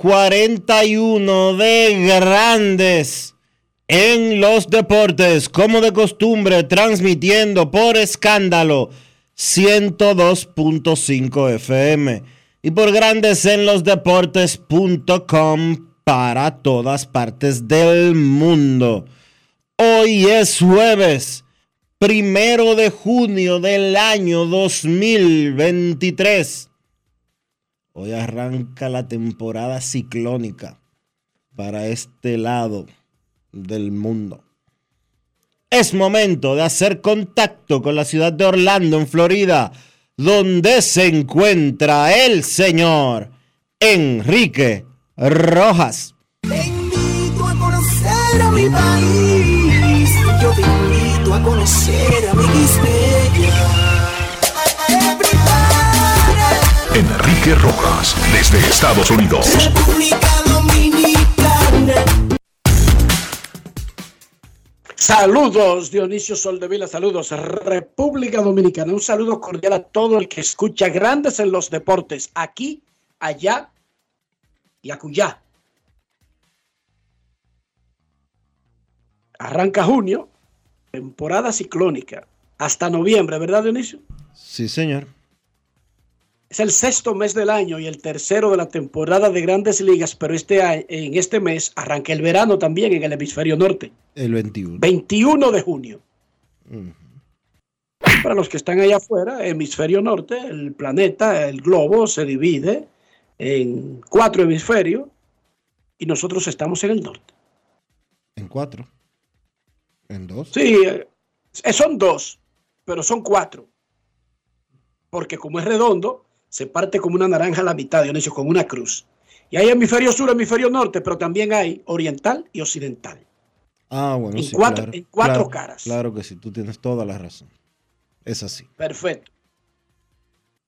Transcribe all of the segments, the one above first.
3041 de Grandes en los Deportes, como de costumbre, transmitiendo por escándalo 102.5 FM y por Grandes en los Deportes.com para todas partes del mundo. Hoy es jueves, primero de junio del año 2023. Hoy arranca la temporada ciclónica para este lado del mundo. Es momento de hacer contacto con la ciudad de Orlando, en Florida, donde se encuentra el señor Enrique Rojas. Te invito a conocer a mi país. Yo te invito a conocer a mi Enrique Rojas desde Estados Unidos. República Dominicana. Saludos, Dionisio Soldevila, saludos, República Dominicana. Un saludo cordial a todo el que escucha Grandes en los Deportes, aquí, allá y acullá. Arranca junio, temporada ciclónica, hasta noviembre, ¿verdad, Dionisio? Sí, señor. Es el sexto mes del año y el tercero de la temporada de grandes ligas, pero este, en este mes arranca el verano también en el hemisferio norte. El 21. 21 de junio. Para los que están allá afuera, hemisferio norte, el planeta, el globo se divide en cuatro hemisferios y nosotros estamos en el norte. En cuatro. En dos. Sí, eh, son dos, pero son cuatro. Porque como es redondo, se parte como una naranja a la mitad, Dionisio, con una cruz. Y hay hemisferio sur, hemisferio norte, pero también hay oriental y occidental. Ah, bueno, En sí. cuatro- claro, en cuatro claro, caras. Claro que sí, tú tienes toda la razón. Es así. Perfecto.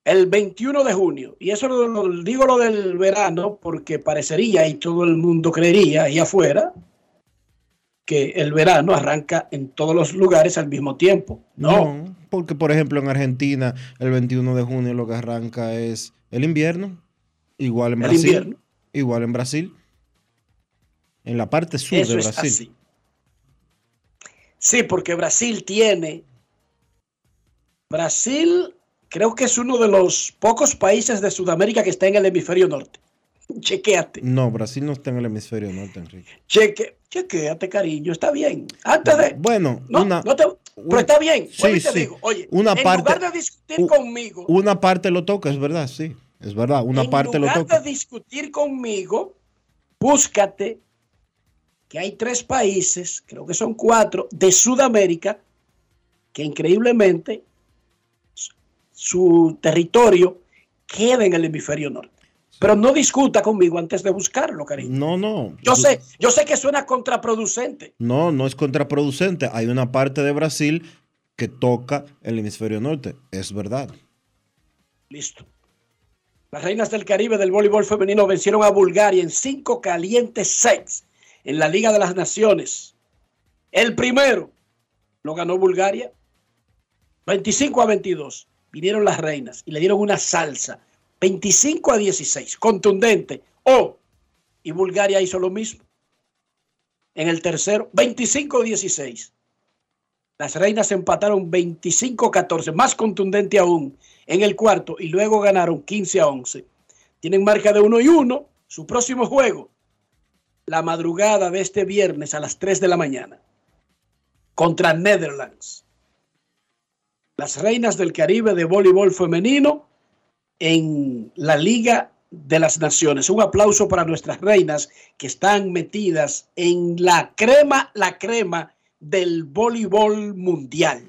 El 21 de junio, y eso lo, lo- digo lo del verano porque parecería y todo el mundo creería ahí afuera que el verano arranca en todos los lugares al mismo tiempo. No, porque por ejemplo en Argentina el 21 de junio lo que arranca es el invierno, igual en el Brasil, invierno. igual en Brasil, en la parte sur Eso de es Brasil. así. Sí, porque Brasil tiene. Brasil creo que es uno de los pocos países de Sudamérica que está en el hemisferio norte. Chequéate. No, Brasil no está en el hemisferio norte, Enrique. Cheque, chequéate, cariño, está bien. Antes de. Bueno, No, una, no te- pero está bien. Sí, te sí. digo, oye, Una en parte- lugar de discutir u- conmigo, una parte lo toca, es verdad, sí, es verdad, una en parte lo lugar toca. de discutir conmigo, búscate que hay tres países, creo que son cuatro, de Sudamérica, que increíblemente su territorio queda en el hemisferio norte. Pero no discuta conmigo antes de buscarlo, cariño. No, no. Yo sé, yo sé que suena contraproducente. No, no es contraproducente. Hay una parte de Brasil que toca el hemisferio norte. Es verdad. Listo. Las reinas del Caribe del voleibol femenino vencieron a Bulgaria en cinco calientes sets en la Liga de las Naciones. El primero lo ganó Bulgaria, 25 a 22. Vinieron las reinas y le dieron una salsa, 25 a 16, contundente. Oh, y Bulgaria hizo lo mismo. En el tercero, 25 a 16. Las reinas empataron 25 a 14, más contundente aún en el cuarto y luego ganaron 15 a 11. Tienen marca de 1 y 1. Su próximo juego, la madrugada de este viernes a las 3 de la mañana, contra Netherlands. Las reinas del Caribe de voleibol femenino en la Liga de las Naciones. Un aplauso para nuestras reinas que están metidas en la crema, la crema del voleibol mundial.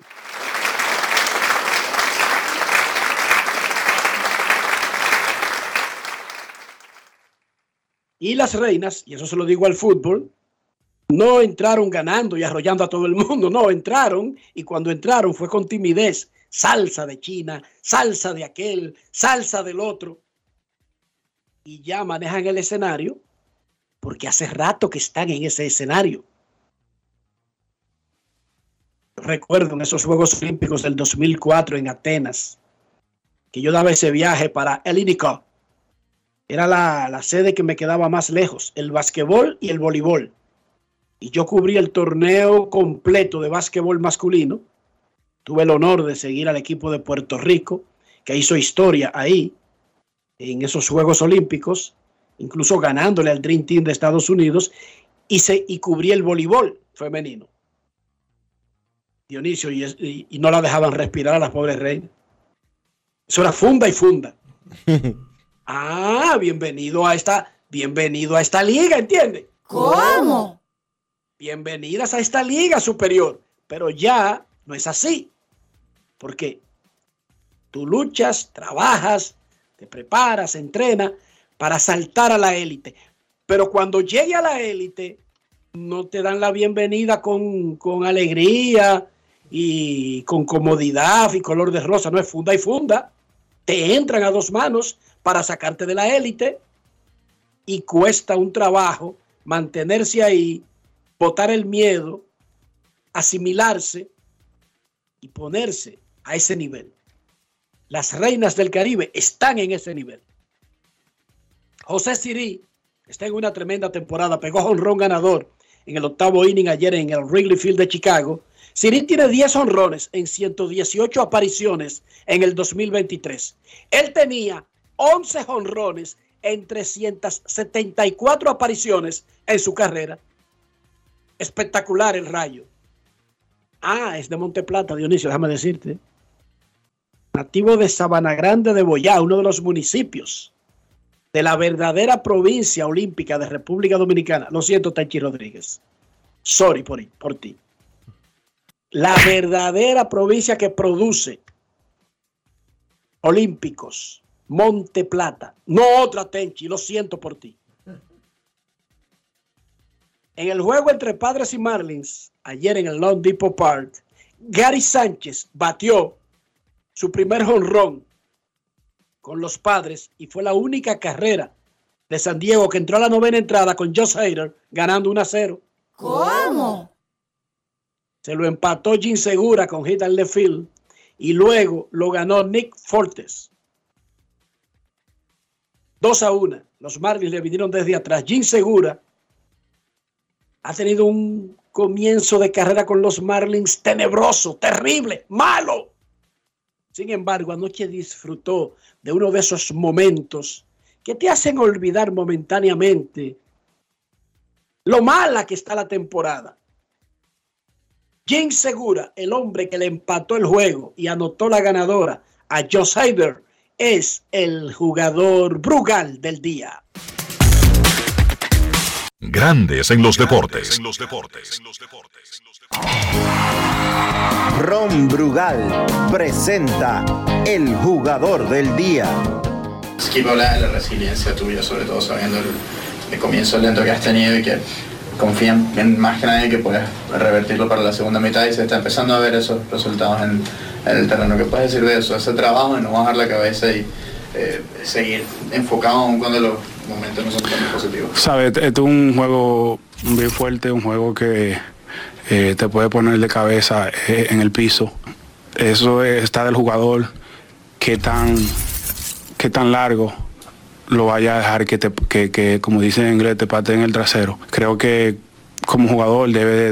Y las reinas, y eso se lo digo al fútbol, no entraron ganando y arrollando a todo el mundo, no, entraron y cuando entraron fue con timidez, salsa de China, salsa de aquel, salsa del otro. Y ya manejan el escenario porque hace rato que están en ese escenario. Recuerdo en esos Juegos Olímpicos del 2004 en Atenas, que yo daba ese viaje para Elínico era la, sede que me quedaba más lejos, el basquetbol y el voleibol. Y yo cubrí el torneo completo de básquetbol masculino. Tuve el honor de seguir al equipo de Puerto Rico, que hizo historia ahí, en esos Juegos Olímpicos, incluso ganándole al Dream Team de Estados Unidos, y, se, y cubrí el voleibol femenino. Dionisio, y, y no la dejaban respirar a las pobres reinas. Eso era funda y funda. Ah, bienvenido a esta, bienvenido a esta liga, ¿entiende? ¿Cómo? Bienvenidas a esta liga superior, pero ya no es así. Porque tú luchas, trabajas, te preparas, entrenas para saltar a la élite. Pero cuando llegue a la élite, no te dan la bienvenida con, con alegría y con comodidad y color de rosa, no es funda y funda. Te entran a dos manos para sacarte de la élite y cuesta un trabajo mantenerse ahí, botar el miedo, asimilarse y ponerse a ese nivel. Las reinas del Caribe están en ese nivel. José Siri está en una tremenda temporada, pegó honrón ganador en el octavo inning ayer en el Wrigley Field de Chicago. Siri tiene 10 honrones en 118 apariciones en el 2023. Él tenía 11 jonrones en 374 apariciones en su carrera. Espectacular el rayo. Ah, es de Monte Plata, Dionisio, déjame decirte. Nativo de Sabana Grande de Boyá, uno de los municipios de la verdadera provincia olímpica de República Dominicana. Lo siento, Tachi Rodríguez. Sorry por, por ti. La verdadera provincia que produce olímpicos Monte Plata, no otra Tenchi, lo siento por ti. En el juego entre Padres y Marlins, ayer en el Long Depot Park, Gary Sánchez batió su primer jonrón con los Padres y fue la única carrera de San Diego que entró a la novena entrada con Josh Hader ganando 1 a 0. ¿Cómo? Se lo empató Jim Segura con hit al field y luego lo ganó Nick Fortes 2 a 1. Los Marlins le vinieron desde atrás. Jim Segura ha tenido un comienzo de carrera con los Marlins tenebroso, terrible, malo. Sin embargo, anoche disfrutó de uno de esos momentos que te hacen olvidar momentáneamente lo mala que está la temporada. Jim Segura, el hombre que le empató el juego y anotó la ganadora a Joe Hyder, es el jugador Brugal del día. Grandes en los deportes. Ron Brugal presenta el jugador del día. Skip habla de la resiliencia tuya, sobre todo sabiendo el, comienzo lento que has tenido y que confían en más que nadie que puedes revertirlo para la segunda mitad y se está empezando a ver esos resultados en, en el terreno. ¿Qué puedes decir de eso? Ese trabajo de no bajar la cabeza y eh, seguir enfocado aun cuando los momentos no son tan positivos. Sabes, este es un juego bien fuerte, un juego que eh, te puede poner de cabeza eh, en el piso. Eso es- está del jugador, qué tan, qué tan largo lo vaya a dejar que, te, que, que, como dicen en inglés, te pate en el trasero. Creo que como jugador debe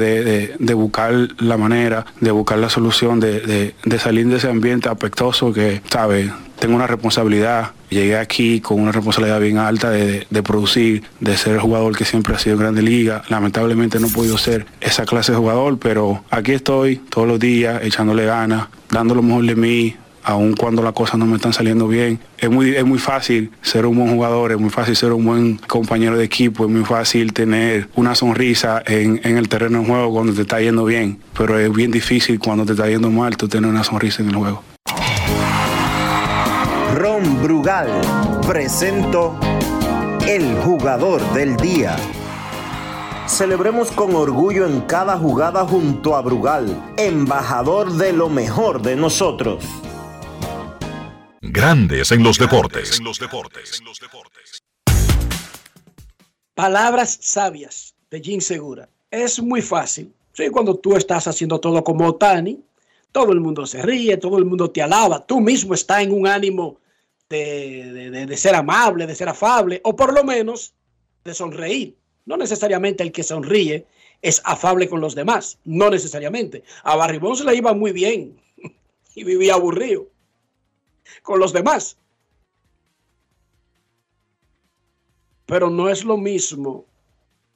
de, buscar la manera, de buscar la solución, de, de- salir de ese ambiente apectoso que, ¿sabes? Tengo una responsabilidad. Llegué aquí con una responsabilidad bien alta de producir, de ser el jugador que siempre ha sido en Grande Liga. Lamentablemente no he podido ser esa clase de jugador, pero aquí estoy todos los días echándole ganas, dando lo mejor de mí, aun cuando las cosas no me están saliendo bien. Es muy, es muy fácil ser un buen jugador, es muy fácil ser un buen compañero de equipo, es muy fácil tener una sonrisa en, el terreno de juego cuando te está yendo bien, pero es bien difícil cuando te está yendo mal tú tener una sonrisa en el juego. Ron Brugal presento el jugador del día. Celebremos con orgullo en cada jugada junto a Brugal, embajador de lo mejor de nosotros. Grandes en los deportes. Palabras sabias de Jim Segura. Es muy fácil. Sí, cuando tú estás haciendo todo como Otani, todo el mundo se ríe, todo el mundo te alaba, tú mismo estás en un ánimo de, de- de- de ser amable, de ser afable, o por lo menos de sonreír. No necesariamente el que sonríe es afable con los demás, no necesariamente. A Barribón se le iba muy bien y vivía aburrido con los demás. Pero no es lo mismo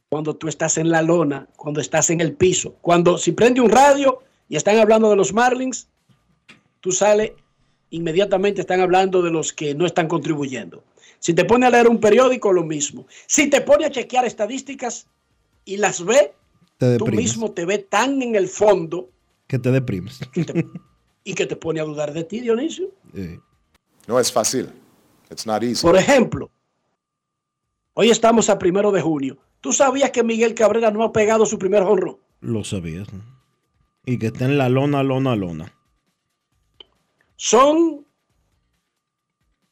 cuando tú estás en la lona, cuando estás en el piso. Cuando si prende un radio y están hablando de los Marlins, tú sales inmediatamente están hablando de los que no están contribuyendo. Si te pone a leer un periódico, lo mismo. Si te pone a chequear estadísticas y las ve, tú mismo te ve tan en el fondo Que te deprimes. Y que te pone a dudar de ti, Dionisio. No es fácil. It's not easy. Por ejemplo, hoy estamos a primero de junio. ¿Tú sabías que Miguel Cabrera no ha pegado su primer honrón? lo sabías. ¿no? Y que está en la lona, lona, lona. Son.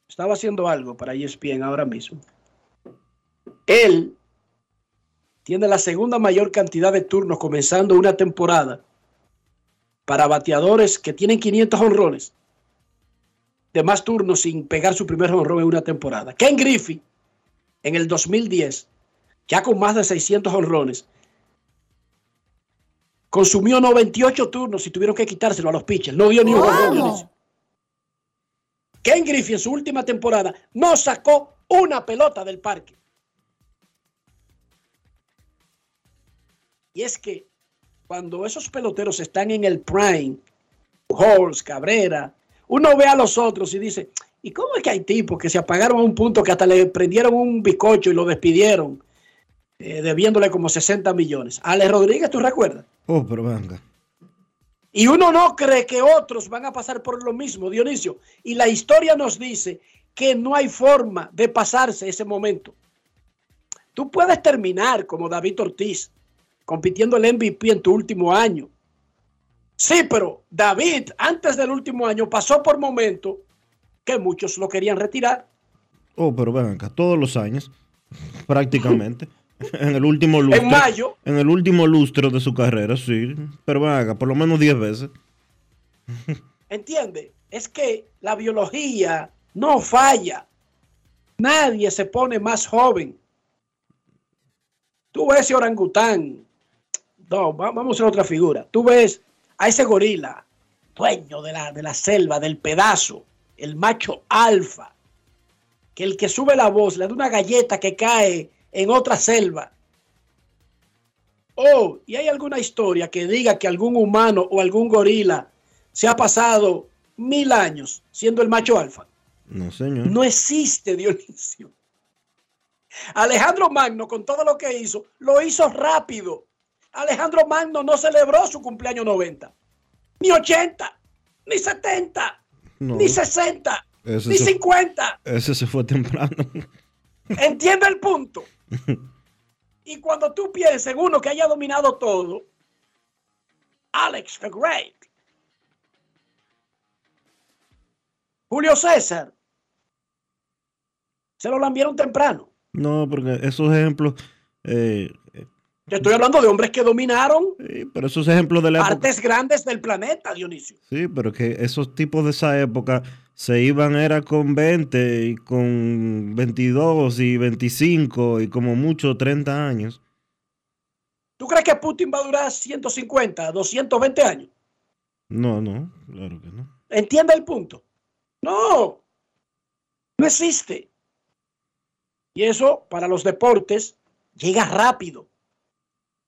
Estaba haciendo algo para ESPN ahora mismo. Él tiene la segunda mayor cantidad de turnos comenzando una temporada para bateadores que tienen 500 honrones. De más turnos sin pegar su primer honrón en una temporada. Ken Griffey, en el 2010, ya con más de 600 honrones, consumió 98 turnos y tuvieron que quitárselo a los pitchers. No dio ni un honrón. Dionisio. Ken Griffey en su última temporada no sacó una pelota del parque. Y es que cuando esos peloteros están en el prime, Halls, Cabrera, uno ve a los otros y dice, ¿y cómo es que hay tipos que se apagaron a un punto que hasta le prendieron un bizcocho y lo despidieron, eh, debiéndole como 60 millones? Ale Rodríguez, ¿tú recuerdas? Oh, pero venga. Y uno no cree que otros van a pasar por lo mismo, Dionisio. Y la historia nos dice que no hay forma de pasarse ese momento. Tú puedes terminar como David Ortiz, compitiendo el MVP en tu último año. Sí, pero David, antes del último año, pasó por momentos que muchos lo querían retirar. Oh, pero ven acá, todos los años, prácticamente. en el último lustro. En mayo. En el último lustro de su carrera, sí. Pero ven acá, por lo menos 10 veces. ¿Entiende? Es que la biología no falla. Nadie se pone más joven. Tú ves ese orangután. No, va- vamos a otra figura. Tú ves a ese gorila, dueño de la, de la selva, del pedazo, el macho alfa, que el que sube la voz le da una galleta que cae en otra selva. Oh, y hay alguna historia que diga que algún humano o algún gorila se ha pasado mil años siendo el macho alfa. No, señor. No existe Dionisio. Alejandro Magno, con todo lo que hizo, lo hizo rápido. Alejandro Magno no celebró su cumpleaños 90, ni 80, ni 70, No. ni 60, Ese ni se- 50. Ese se fue temprano. ¿Entiende el punto? Y cuando tú piensas en uno que haya dominado todo, Alex the Great, Julio César, Se lo lambieron temprano. No, porque esos ejemplos. Eh, Yo estoy hablando de hombres que dominaron sí, pero esos ejemplos de la época. partes grandes del planeta, Dionisio. Sí, pero que esos tipos de esa época se iban era con 20 y con 22 y 25 y como mucho 30 años. ¿Tú crees que Putin va a durar 150, 220 años? No, no, claro que no. ¿Entiende el punto? No, no existe. Y eso para los deportes llega rápido,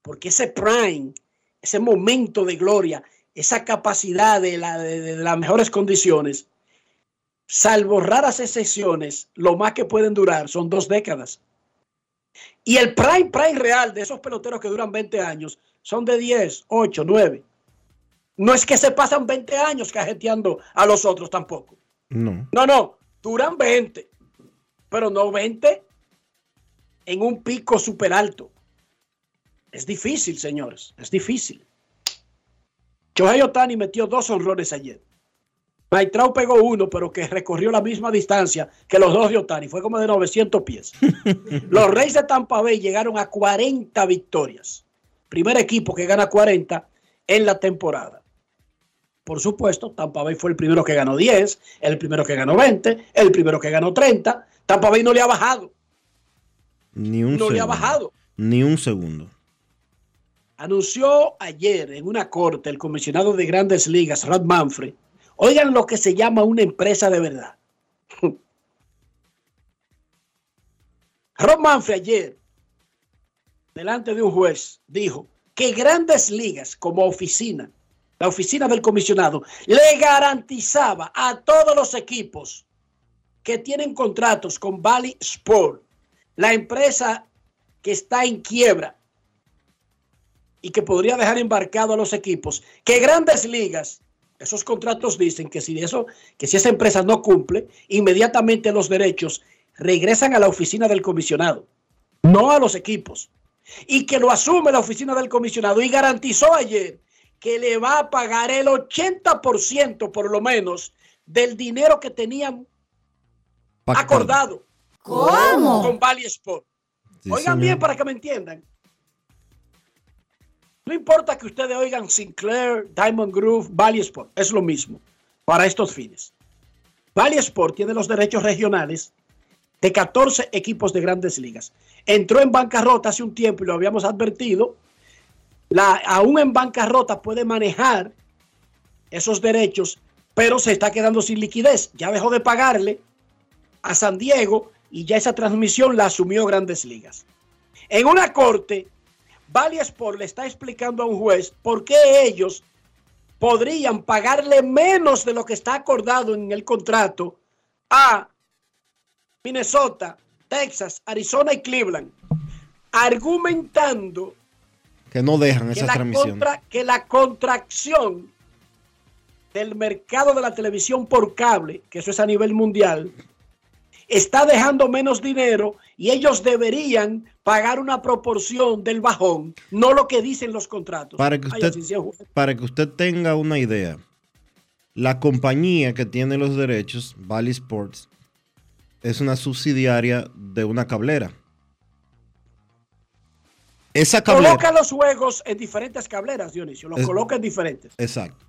porque ese prime, ese momento de gloria, esa capacidad de, la, de, de las mejores condiciones, salvo raras excepciones, lo más que pueden durar son dos décadas. Y el prime, prime real de esos peloteros que duran 20 años son de 10, 8, 9. No es que se pasan 20 años cajeteando a los otros tampoco. No. No, no, duran 20, pero no 20 en un pico súper alto. Es difícil, señores, es difícil. Shohei Otani metió dos honrones ayer. Maitrao pegó uno, pero que recorrió la misma distancia que los dos de Otani. Fue como de 900 pies. los Reyes de Tampa Bay llegaron a 40 victorias. Primer equipo que gana 40 en la temporada. Por supuesto, Tampa Bay fue el primero que ganó 10, el primero que ganó 20, el primero que ganó 30. Tampa Bay no le ha bajado. Ni un no segundo. le ha bajado. Ni un segundo. Anunció ayer en una corte el comisionado de grandes ligas, Rod Manfred. Oigan lo que se llama una empresa de verdad. Rod Manfred ayer, delante de un juez, dijo que grandes ligas como oficina, la oficina del comisionado, le garantizaba a todos los equipos que tienen contratos con Valley Sport, la empresa que está en quiebra y que podría dejar embarcado a los equipos, que grandes ligas, esos contratos dicen que si eso, que si esa empresa no cumple, inmediatamente los derechos regresan a la oficina del comisionado, no a los equipos. Y que lo asume la oficina del comisionado y garantizó ayer que le va a pagar el 80% por lo menos del dinero que tenían Pactado. acordado ¿Cómo? con Valley Sport. Sí, Oigan señor. bien para que me entiendan. No importa que ustedes oigan Sinclair, Diamond Groove, Valley Sport, es lo mismo para estos fines. Valley Sport tiene los derechos regionales de 14 equipos de grandes ligas. Entró en bancarrota hace un tiempo y lo habíamos advertido. Aún en bancarrota puede manejar esos derechos, pero se está quedando sin liquidez. Ya dejó de pagarle a San Diego y ya esa transmisión la asumió Grandes Ligas. En una corte, Valley Sport le está explicando a un juez por qué ellos podrían pagarle menos de lo que está acordado en el contrato a Minnesota, Texas, Arizona y Cleveland, argumentando Que no dejan esas transmisiones. que la contracción del mercado de la televisión por cable, que eso es a nivel mundial, está dejando menos dinero y ellos deberían pagar una proporción del bajón, no lo que dicen los contratos. Para que usted, para que usted tenga una idea, la compañía que tiene los derechos, Valley Sports, es una subsidiaria de una cablera. Esa cablera. Coloca los juegos en diferentes cableras, Dionisio, los Es- coloca en diferentes. Exacto.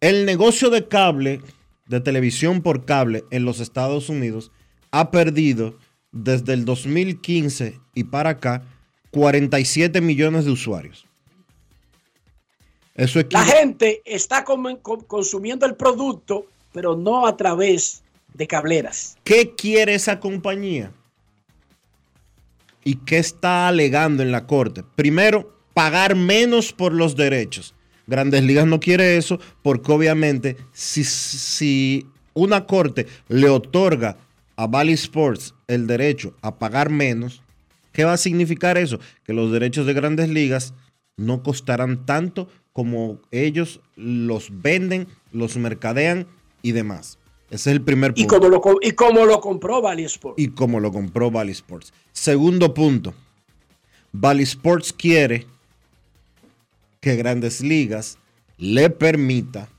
El negocio de cable, de televisión por cable en los Estados Unidos, ha perdido desde el 2015 y para acá 47 millones de usuarios. Eso La equivale. gente está consumiendo el producto, pero no a través de cableras. ¿Qué quiere esa compañía? ¿Y qué está alegando en la corte? Primero, pagar menos por los derechos. Grandes Ligas no quiere eso porque obviamente si, si una corte le otorga a Valley Sports el derecho a pagar menos, ¿qué va a significar eso? Que los derechos de Grandes Ligas no costarán tanto como ellos los venden, los mercadean y demás. Ese es el primer punto Y como lo, y como lo compró Valley Sport. y como lo compró Valley Sports. Segundo punto, Valley Sports quiere que Grandes Ligas le permita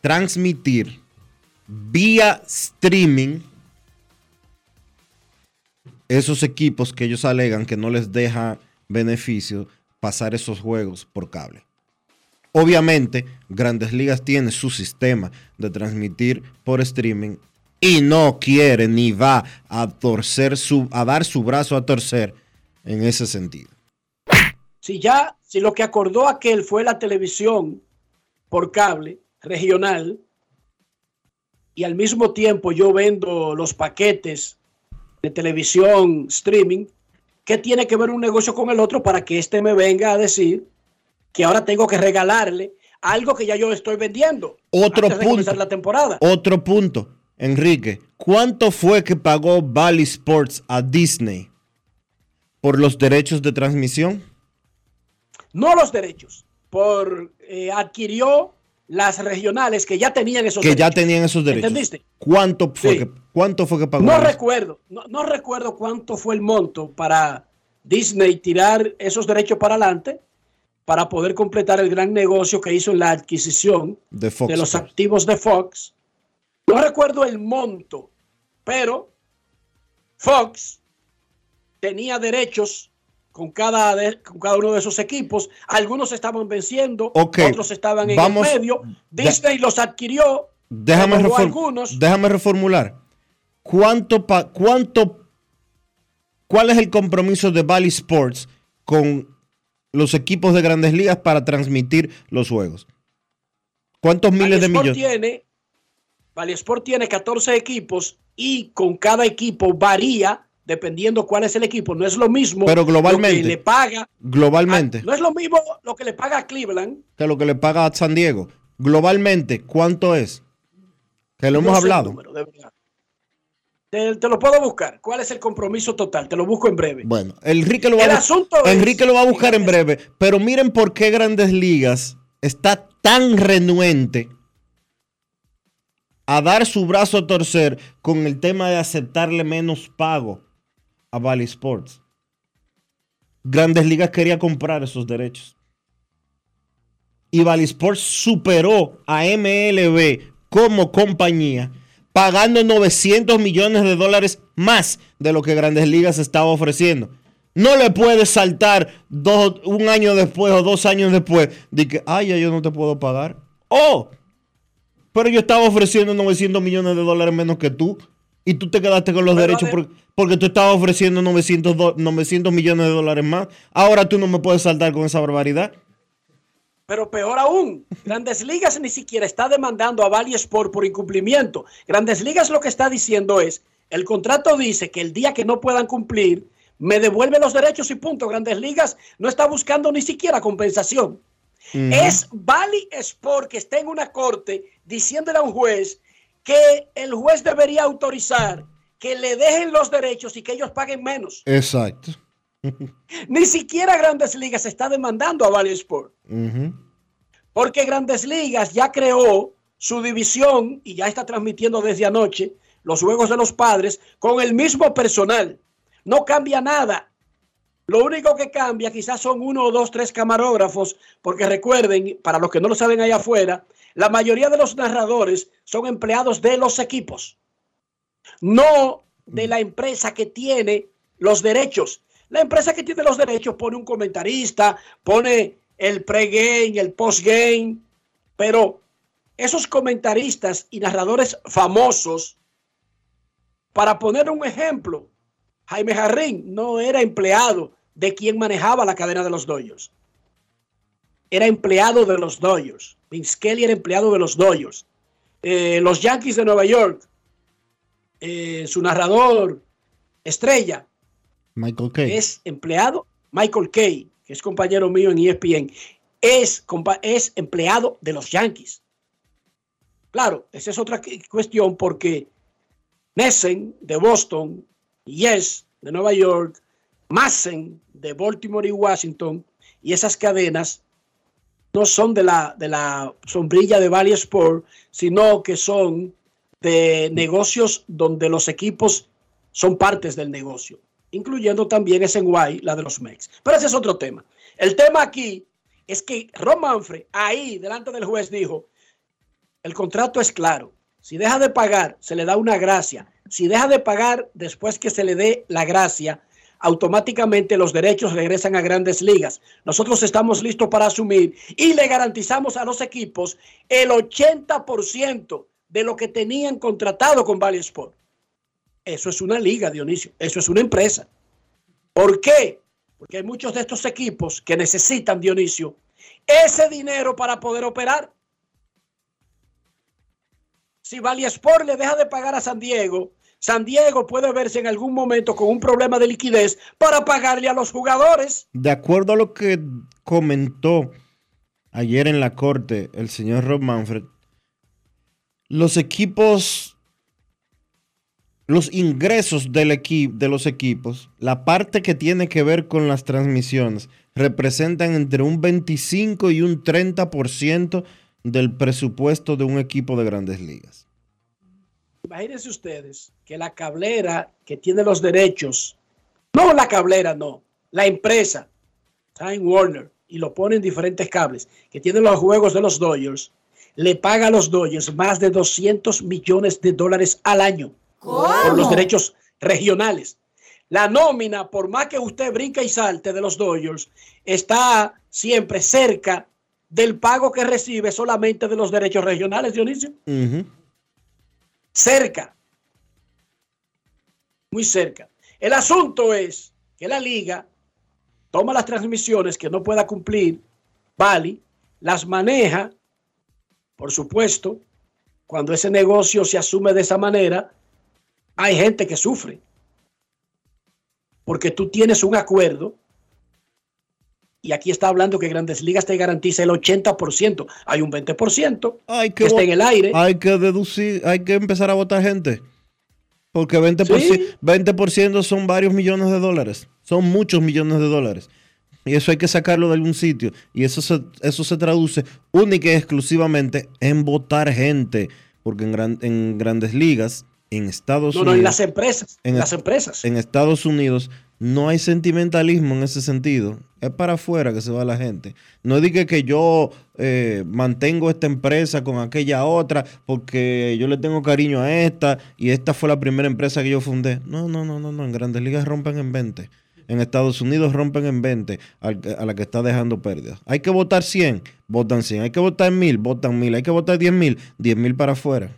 transmitir vía streaming esos equipos que ellos alegan que no les deja beneficio pasar esos juegos por cable. Obviamente, Grandes Ligas tiene su sistema de transmitir por streaming y no quiere ni va a torcer su, a dar su brazo a torcer en ese sentido. Si ya, si lo que acordó aquel fue la televisión por cable regional y al mismo tiempo yo vendo los paquetes de televisión streaming, ¿qué tiene que ver un negocio con el otro para que éste me venga a decir que ahora tengo que regalarle algo que ya yo estoy vendiendo? Otro antes de punto. la temporada. Otro punto, Enrique. ¿Cuánto fue que pagó Bally Sports a Disney por los derechos de transmisión? No los derechos, por eh, adquirió las regionales que ya tenían esos Que ya derechos. tenían esos derechos. ¿Entendiste? ¿Cuánto fue, Sí. que, ¿cuánto fue que pagó? No recuerdo, no, no recuerdo cuánto fue el monto para Disney tirar esos derechos para adelante para poder completar el gran negocio que hizo en la adquisición de Fox de los activos de Fox. No recuerdo el monto, pero Fox tenía derechos con cada, de- con cada uno de esos equipos. Algunos estaban venciendo, otros estaban en vamos- el medio. Disney los adquirió. Déjame, reform- algunos. déjame reformular. ¿Cuánto, pa- ¿Cuánto, cuál es el compromiso de Bally Sports con los equipos de grandes ligas para transmitir los juegos? ¿Cuántos miles de Sport millones? Tiene, Sport tiene 14 equipos y con cada equipo varía dependiendo cuál es el equipo. No es lo mismo Pero lo globalmente. que le paga. Globalmente, No es lo mismo lo que le paga a Cleveland. que lo que le paga a San Diego. Globalmente, ¿cuánto es? Que lo No hemos hablado. número, de verdad. Te, te lo puedo buscar. ¿Cuál es el compromiso total? Te lo busco en breve. Bueno, Enrique lo va, El a, bu- asunto es- Enrique lo va a buscar en breve, pero miren por qué Grandes Ligas está tan renuente a dar su brazo a torcer con el tema de aceptarle menos pago a Bally Sports. Grandes Ligas quería comprar esos derechos. Y Bally Sports superó a MLB como compañía pagando 900 millones de dólares más de lo que Grandes Ligas estaba ofreciendo. No le puedes saltar dos, un año después o dos años después de que, ay, ya yo no te puedo pagar. Oh, pero yo estaba ofreciendo 900 millones de dólares menos que tú. Y tú te quedaste con los Pero derechos porque tú estabas ofreciendo 900, do- 900 millones de dólares más. Ahora tú no me puedes saltar con esa barbaridad. Pero peor aún, Grandes Ligas ni siquiera está demandando a Bally Sport por incumplimiento. Grandes Ligas lo que está diciendo es, el contrato dice que el día que no puedan cumplir, me devuelve los derechos y punto. Grandes Ligas no está buscando ni siquiera compensación. Es Bally Sport que está en una corte diciéndole a un juez que el juez debería autorizar que le dejen los derechos y que ellos paguen menos. Exacto. Ni siquiera Grandes Ligas está demandando a Bally Sport. Porque Grandes Ligas ya creó su división y ya está transmitiendo desde anoche los juegos de los padres con el mismo personal. No cambia nada. Lo único que cambia quizás son uno o dos, tres camarógrafos, porque recuerden, para los que no lo saben allá afuera, la mayoría de los narradores son empleados de los equipos, no de la empresa que tiene los derechos. La empresa que tiene los derechos pone un comentarista, pone el pregame, el postgame, pero esos comentaristas y narradores famosos, para poner un ejemplo, Jaime Jarrín no era empleado de quien manejaba la cadena de los Dodgers. Era empleado de los Dodgers. Vince Kelly era empleado de los Dodgers. Eh, los Yankees de Nueva York, eh, su narrador estrella, Michael Kay. es empleado, Michael Kay, que es compañero mío en ESPN, es, es empleado de los Yankees. Claro, esa es otra cu- cuestión porque Nessen de Boston, Yes de Nueva York, Massen de Baltimore y Washington, y esas cadenas no son de la, de la sombrilla de Valley Sport, sino que son de negocios donde los equipos son partes del negocio, incluyendo también SNY, la de los Mex. Pero ese es otro tema. El tema aquí es que Ron Manfred, ahí delante del juez, dijo, el contrato es claro. Si deja de pagar, se le da una gracia. Si deja de pagar después que se le dé la gracia, automáticamente los derechos regresan a grandes ligas. Nosotros estamos listos para asumir y le garantizamos a los equipos el 80% de lo que tenían contratado con Valley Sport. Eso es una liga, Dionisio. Eso es una empresa. ¿Por qué? Porque hay muchos de estos equipos que necesitan, Dionisio, ese dinero para poder operar. Si Valley Sport le deja de pagar a San Diego, San Diego puede verse en algún momento con un problema de liquidez para pagarle a los jugadores. De acuerdo a lo que comentó ayer en la corte el señor Rob Manfred, los equipos, los ingresos del de los equipos, la parte que tiene que ver con las transmisiones, representan entre un 25 y un 30% del presupuesto de un equipo de grandes ligas. Imagínense ustedes que la cablera que tiene los derechos, no la cablera, no, la empresa, Time Warner, y lo pone en diferentes cables, que tiene los juegos de los Dodgers, le paga a los Dodgers más de 200 millones de dólares al año por los derechos regionales. La nómina, por más que usted brinca y salte de los Dodgers, está siempre cerca del pago que recibe solamente de los derechos regionales, Dionisio. Cerca. Muy cerca. El asunto es que la liga toma las transmisiones que no pueda cumplir, vale, las maneja, por supuesto, cuando ese negocio se asume de esa manera, hay gente que sufre. Porque tú tienes un acuerdo y aquí está hablando que Grandes Ligas te garantiza el 80%. Hay un 20% Hay que está en el aire. Hay que deducir, hay que empezar a votar gente. Porque 20%, Sí. 20% son varios millones de dólares. Son muchos millones de dólares. Y eso hay que sacarlo de algún sitio. Y eso se, eso se traduce única y exclusivamente en votar gente. Porque en, gran- en grandes ligas, en Estados No, Unidos. no, en las empresas. en las es- empresas. En Estados Unidos no hay sentimentalismo en ese sentido. Es para afuera que se va la gente. No diga que yo eh, mantengo esta empresa con aquella otra porque yo le tengo cariño a esta y esta fue la primera empresa que yo fundé. No, no, no, no, no. En grandes ligas rompen en 20. En Estados Unidos rompen en 20 al que- a la que está dejando pérdidas. Hay que votar 100, votan 100. Hay que votar 1000, votan 1000. Hay que votar 10 mil, 10 mil para afuera.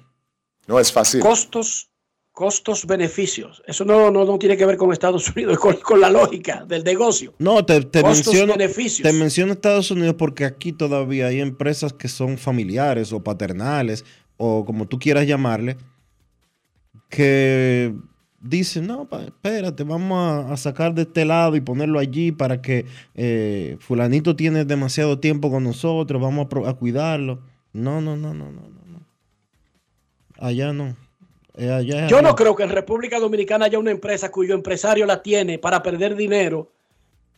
No es fácil. Costos, costos, beneficios. Eso no, no, no tiene que ver con Estados Unidos, con, con la lógica del negocio. No, te, te menciono, beneficios. te menciono Estados Unidos porque aquí todavía hay empresas que son familiares o paternales o como tú quieras llamarle, que dicen, no, espérate, vamos a, sacar de este lado y ponerlo allí para que eh, fulanito tiene demasiado tiempo con nosotros, vamos a, a cuidarlo. No, no, no, no, no. no. Allá no. Yo no creo que en República Dominicana haya una empresa cuyo empresario la tiene para perder dinero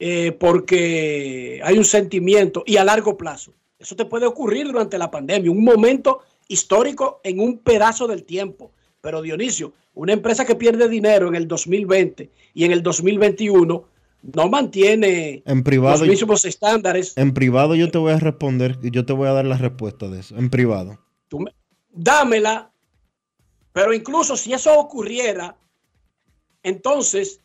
eh, porque hay un sentimiento y a largo plazo. Eso te puede ocurrir durante la pandemia, un momento histórico en un pedazo del tiempo. Pero Dionisio, una empresa que pierde dinero en el 2020 y en el 2021 no mantiene En privado, los mismos estándares. en privado yo te voy a responder yo te voy a dar la respuesta de eso. En privado. Tú me- dámela. Pero incluso si eso ocurriera, entonces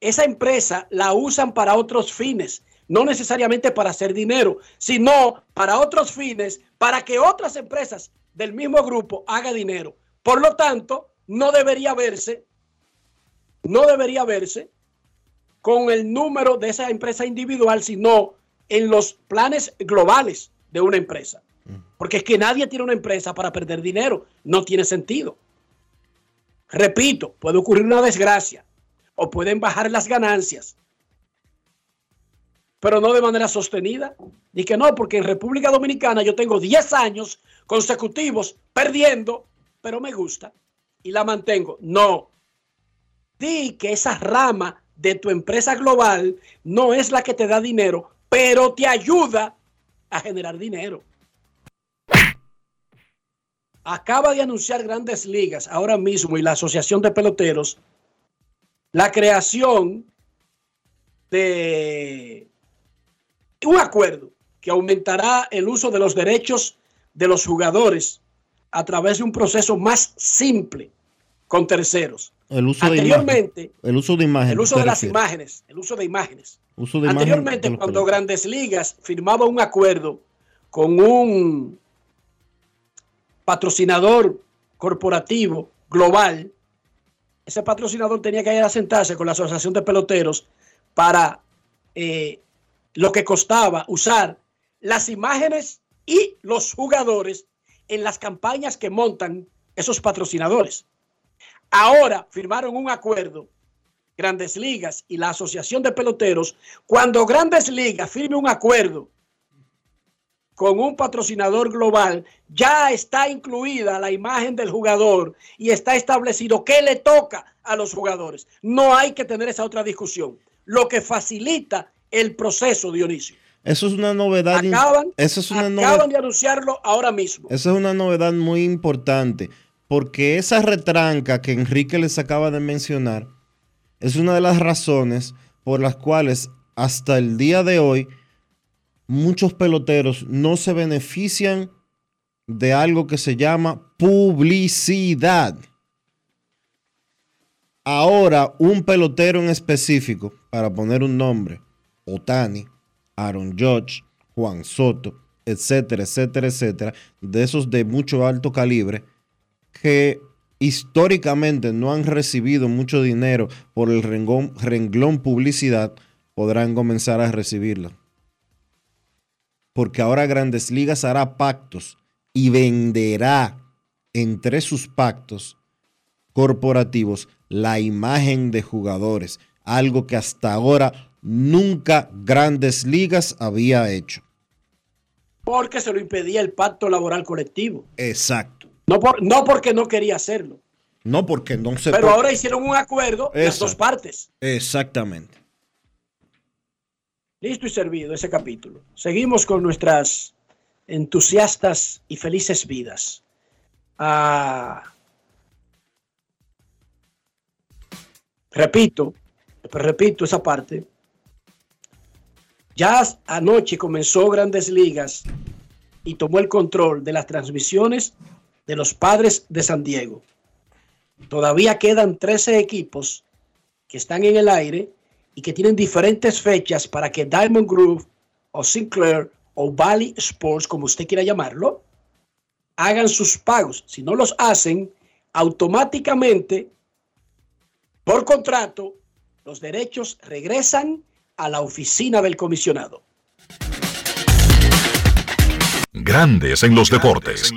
esa empresa la usan para otros fines, no necesariamente para hacer dinero, sino para otros fines, para que otras empresas del mismo grupo hagan dinero. Por lo tanto, no debería verse, no debería verse con el número de esa empresa individual, sino en los planes globales de una empresa. Porque es que nadie tiene una empresa para perder dinero. No tiene sentido. Repito, puede ocurrir una desgracia o pueden bajar las ganancias, pero no de manera sostenida. Y que no, porque en República Dominicana yo tengo 10 años consecutivos perdiendo, pero me gusta y la mantengo. No. Di que esa rama de tu empresa global no es la que te da dinero, pero te ayuda a generar dinero. Acaba de anunciar Grandes Ligas ahora mismo y la Asociación de Peloteros la creación de un acuerdo que aumentará el uso de los derechos de los jugadores a través de un proceso más simple con terceros. El uso Anteriormente, de imagen. El uso de imágenes. el uso ¿te de las imágenes, el uso de imágenes. Uso de imagen Anteriormente, de cuando. Grandes Ligas firmaba un acuerdo con un patrocinador corporativo global, ese patrocinador tenía que ir a sentarse con la Asociación de Peloteros para eh, lo que costaba usar las imágenes y los jugadores en las campañas que montan esos patrocinadores. Ahora firmaron un acuerdo Grandes Ligas y la Asociación de Peloteros, cuando Grandes Ligas firme un acuerdo con un patrocinador global, ya está incluida la imagen del jugador y está establecido qué le toca a los jugadores. No hay que tener esa otra discusión, lo que facilita el proceso, Dionisio. Eso es una novedad. Acaban, Eso es una acaban novedad. de anunciarlo ahora mismo. Esa es una novedad muy importante, porque esa retranca que Enrique les acaba de mencionar es una de las razones por las cuales hasta el día de hoy muchos peloteros no se benefician de algo que se llama publicidad. Ahora, un pelotero en específico, para poner un nombre, Otani, Aaron Judge, Juan Soto, etcétera, etcétera, etcétera, de esos de mucho alto calibre, que históricamente no han recibido mucho dinero por el renglón, renglón publicidad, podrán comenzar a recibirlo. Porque ahora Grandes Ligas hará pactos y venderá entre sus pactos corporativos la imagen de jugadores, algo que hasta ahora nunca Grandes Ligas había hecho. Porque se lo impedía el pacto laboral colectivo. Exacto. No, por- no porque no quería hacerlo. No porque no se Pero ahora hicieron un acuerdo las Exacto. dos partes. Exactamente. Listo y servido ese capítulo. Seguimos con nuestras entusiastas y felices vidas. Ah, repito, repito esa parte. Ya anoche comenzó Grandes Ligas y tomó el control de las transmisiones de los padres de San Diego. Todavía quedan 13 equipos que están en el aire y que tienen diferentes fechas para que Diamond Groove o Sinclair o Valley Sports, como usted quiera llamarlo, hagan sus pagos. Si no los hacen, automáticamente, por contrato, los derechos regresan a la oficina del comisionado. Grandes en los deportes.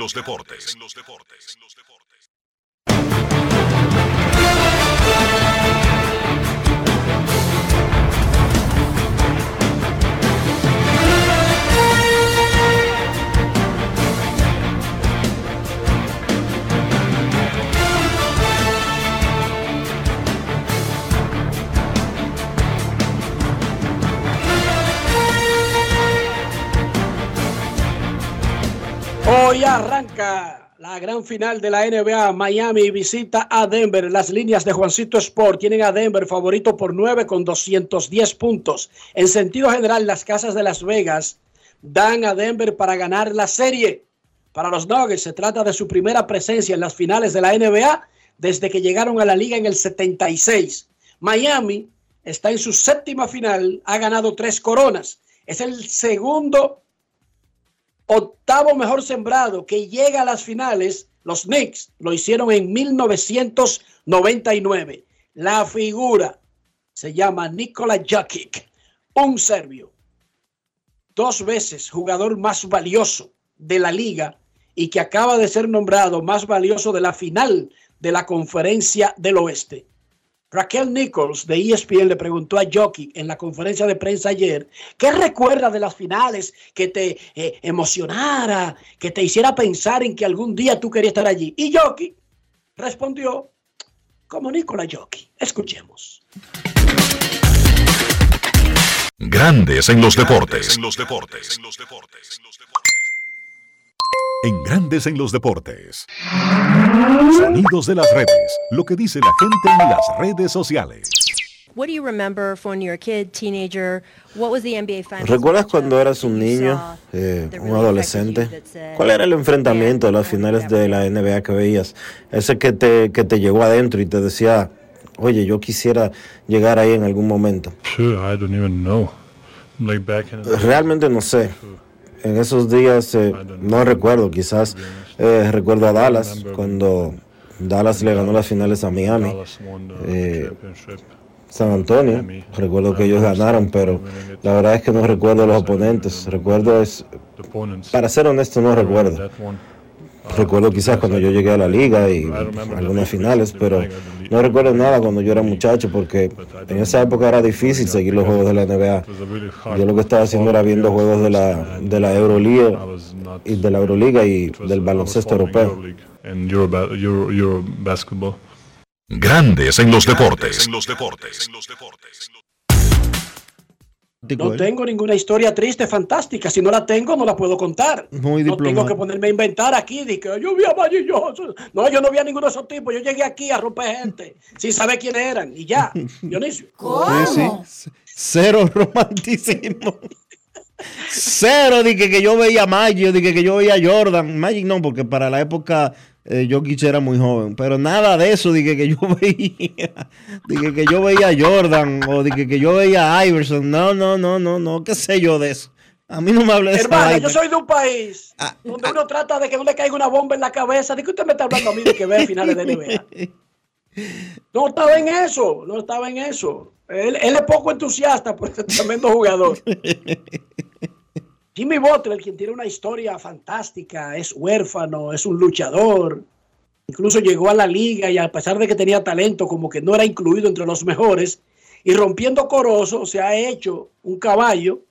Hoy arranca la gran final de la NBA. Miami visita a Denver. Las líneas de Juancito Sport tienen a Denver favorito por 9 con 210 puntos. En sentido general, las casas de Las Vegas dan a Denver para ganar la serie. Para los Nuggets se trata de su primera presencia en las finales de la NBA desde que llegaron a la liga en el 76. Miami está en su séptima final, ha ganado tres coronas. Es el segundo octavo mejor sembrado que llega a las finales, los Knicks lo hicieron en 1999. La figura se llama Nikola Jokic, un serbio, dos veces jugador más valioso de la liga y que acaba de ser nombrado más valioso de la final de la conferencia del oeste. Raquel Nichols de ESPN le preguntó a Jokic en la conferencia de prensa ayer, ¿qué recuerda de las finales que te eh, emocionara, que te hiciera pensar en que algún día tú querías estar allí? Y Jokic respondió como Nikola Jokic. Escuchemos. Grandes en los deportes. En Grandes en los deportes. Sonidos de las redes. Lo que dice la gente en las redes sociales. What do you remember from when you were a kid, teenager? What was the NBA Finals? ¿Recuerdas cuando eras un niño, eh, un adolescente? ¿Cuál era el enfrentamiento de "Yeah, las finales de la NBA que veías? Ese que te, que te llegó adentro y te decía, oye, yo quisiera llegar ahí en algún momento. Sure, I don't even know. Like back in the Realmente no sé. En esos días eh, no recuerdo, quizás eh, recuerdo a Dallas cuando Dallas le ganó las finales a Miami. Eh. San Antonio, recuerdo que ellos ganaron, pero la verdad es que no recuerdo los oponentes. Recuerdo es, para ser honesto, no recuerdo. Recuerdo quizás cuando yo llegué a la liga y algunas finales, pero no recuerdo nada cuando yo era muchacho porque en esa época era difícil seguir los juegos de la NBA. Yo lo que estaba haciendo era viendo juegos de la, de la Euroliga y de la Euroliga y del baloncesto europeo. Grandes en los deportes. No tengo ninguna historia triste, fantástica. Si no la tengo, no la puedo contar. Muy no tengo que ponerme a inventar aquí. De que yo vi a Magic Johnson. No, yo no vi a ninguno de esos tipos. Yo llegué aquí a romper gente sin saber quiénes eran. Y ya. Dionisio. Sí, sí. Cero romanticismo. Cero de que, que yo veía a Magic, de que, que yo veía a Jordan. Magic no, porque para la época eh, Jokic era muy joven. Pero nada de eso, de que, yo veía. De que, yo veía a Jordan o de que, yo veía a Iverson. No, no, no, no, no. ¿Qué sé yo de eso? A mí no me hable de esa Hermana, yo soy de un país Ah, donde uno trata de que no le caiga una bomba en la cabeza. ¿De qué usted me está hablando a mí de que ve finales de NBA? No estaba en eso, no estaba en eso. Él, él es poco entusiasta por este tremendo jugador. Jimmy Butler, quien tiene una historia fantástica, es huérfano, es un luchador. Incluso llegó a la liga y a pesar de que tenía talento, como que no era incluido entre los mejores. Y rompiendo corozo, se ha hecho un caballo.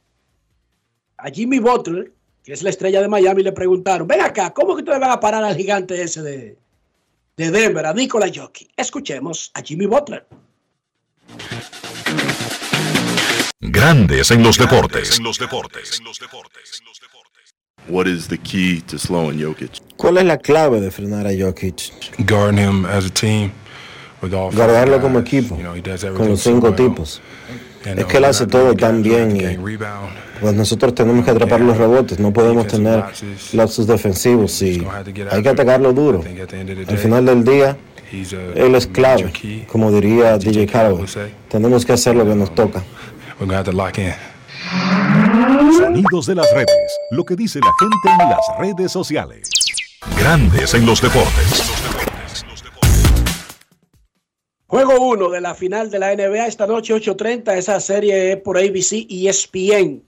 A Jimmy Butler, que es la estrella de Miami, le preguntaron, ven acá, ¿cómo que ustedes van a parar al gigante ese de, de Denver, a Nikola Jokic? Escuchemos a Jimmy Butler. Grandes en los deportes. What is the key to slowing Jokic? ¿Cuál es la clave de frenar a Jokic? Guarding him as a team with all five Guardarlo como equipo, You know, he does con los cinco tipos. Es uh, que él hace todo tan bien y pues nosotros tenemos que atrapar los rebotes, no podemos tener lapsus defensivos y hay que atacarlo duro. Al final del día, él es clave, como diría DJ Calloway. Tenemos que hacer lo que nos toca. We're gonna have to lock in. Sonidos de las redes. Lo que dice la gente en las redes sociales. Grandes en los deportes. Juego 1 de la final de la NBA esta noche 8.30. Esa serie es por ABC y ESPN.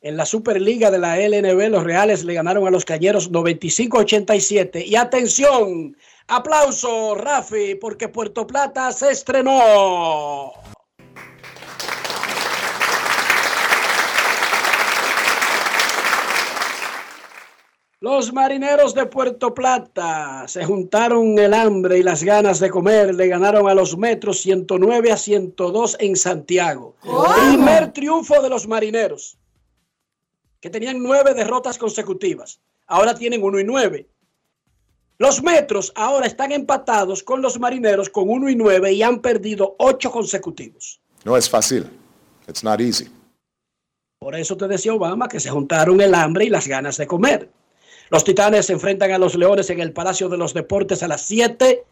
En la Superliga de la LNB, los Reales le ganaron a los Cañeros 95-87. Y atención, aplauso, Rafi, porque Puerto Plata se estrenó. Los marineros de Puerto Plata se juntaron el hambre y las ganas de comer. Le ganaron a los metros 109 a 102 en Santiago. Primer triunfo de los marineros, que tenían nueve derrotas consecutivas. Ahora tienen uno y nueve. Los metros ahora están empatados con los marineros con uno y nueve y han perdido ocho consecutivos. No es fácil. It's not easy. Por eso te decía Obama que se juntaron el hambre y las ganas de comer. Los Titanes se enfrentan a los Leones en el Palacio de los Deportes a las 7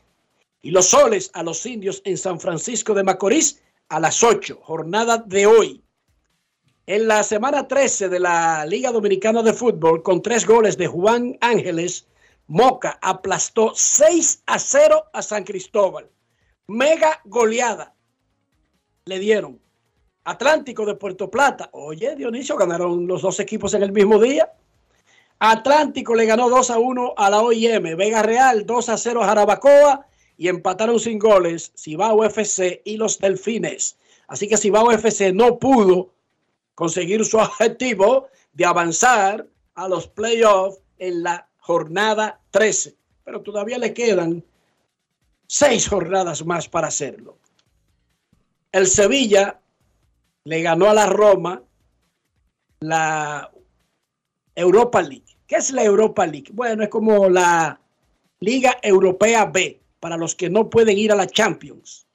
y los Soles a los Indios en San Francisco de Macorís a las 8, jornada de hoy. En la semana 13 de la Liga Dominicana de Fútbol, con tres goles de Juan Ángeles, Moca aplastó 6 a 0 a San Cristóbal. Mega goleada le dieron. Atlántico de Puerto Plata. Oye, Dionisio, ganaron los dos equipos en el mismo día. Atlántico le ganó 2 a 1 a la OIM. Vega Real 2 a 0 a Jarabacoa y empataron sin goles Cibao FC y los Delfines. Así que Cibao FC no pudo conseguir su objetivo de avanzar a los playoffs en la jornada 13. Pero todavía le quedan seis jornadas más para hacerlo. El Sevilla le ganó a la Roma la Europa League. ¿Qué es la Europa League? Bueno, es como la Liga Europea B para los que no pueden ir a la Champions.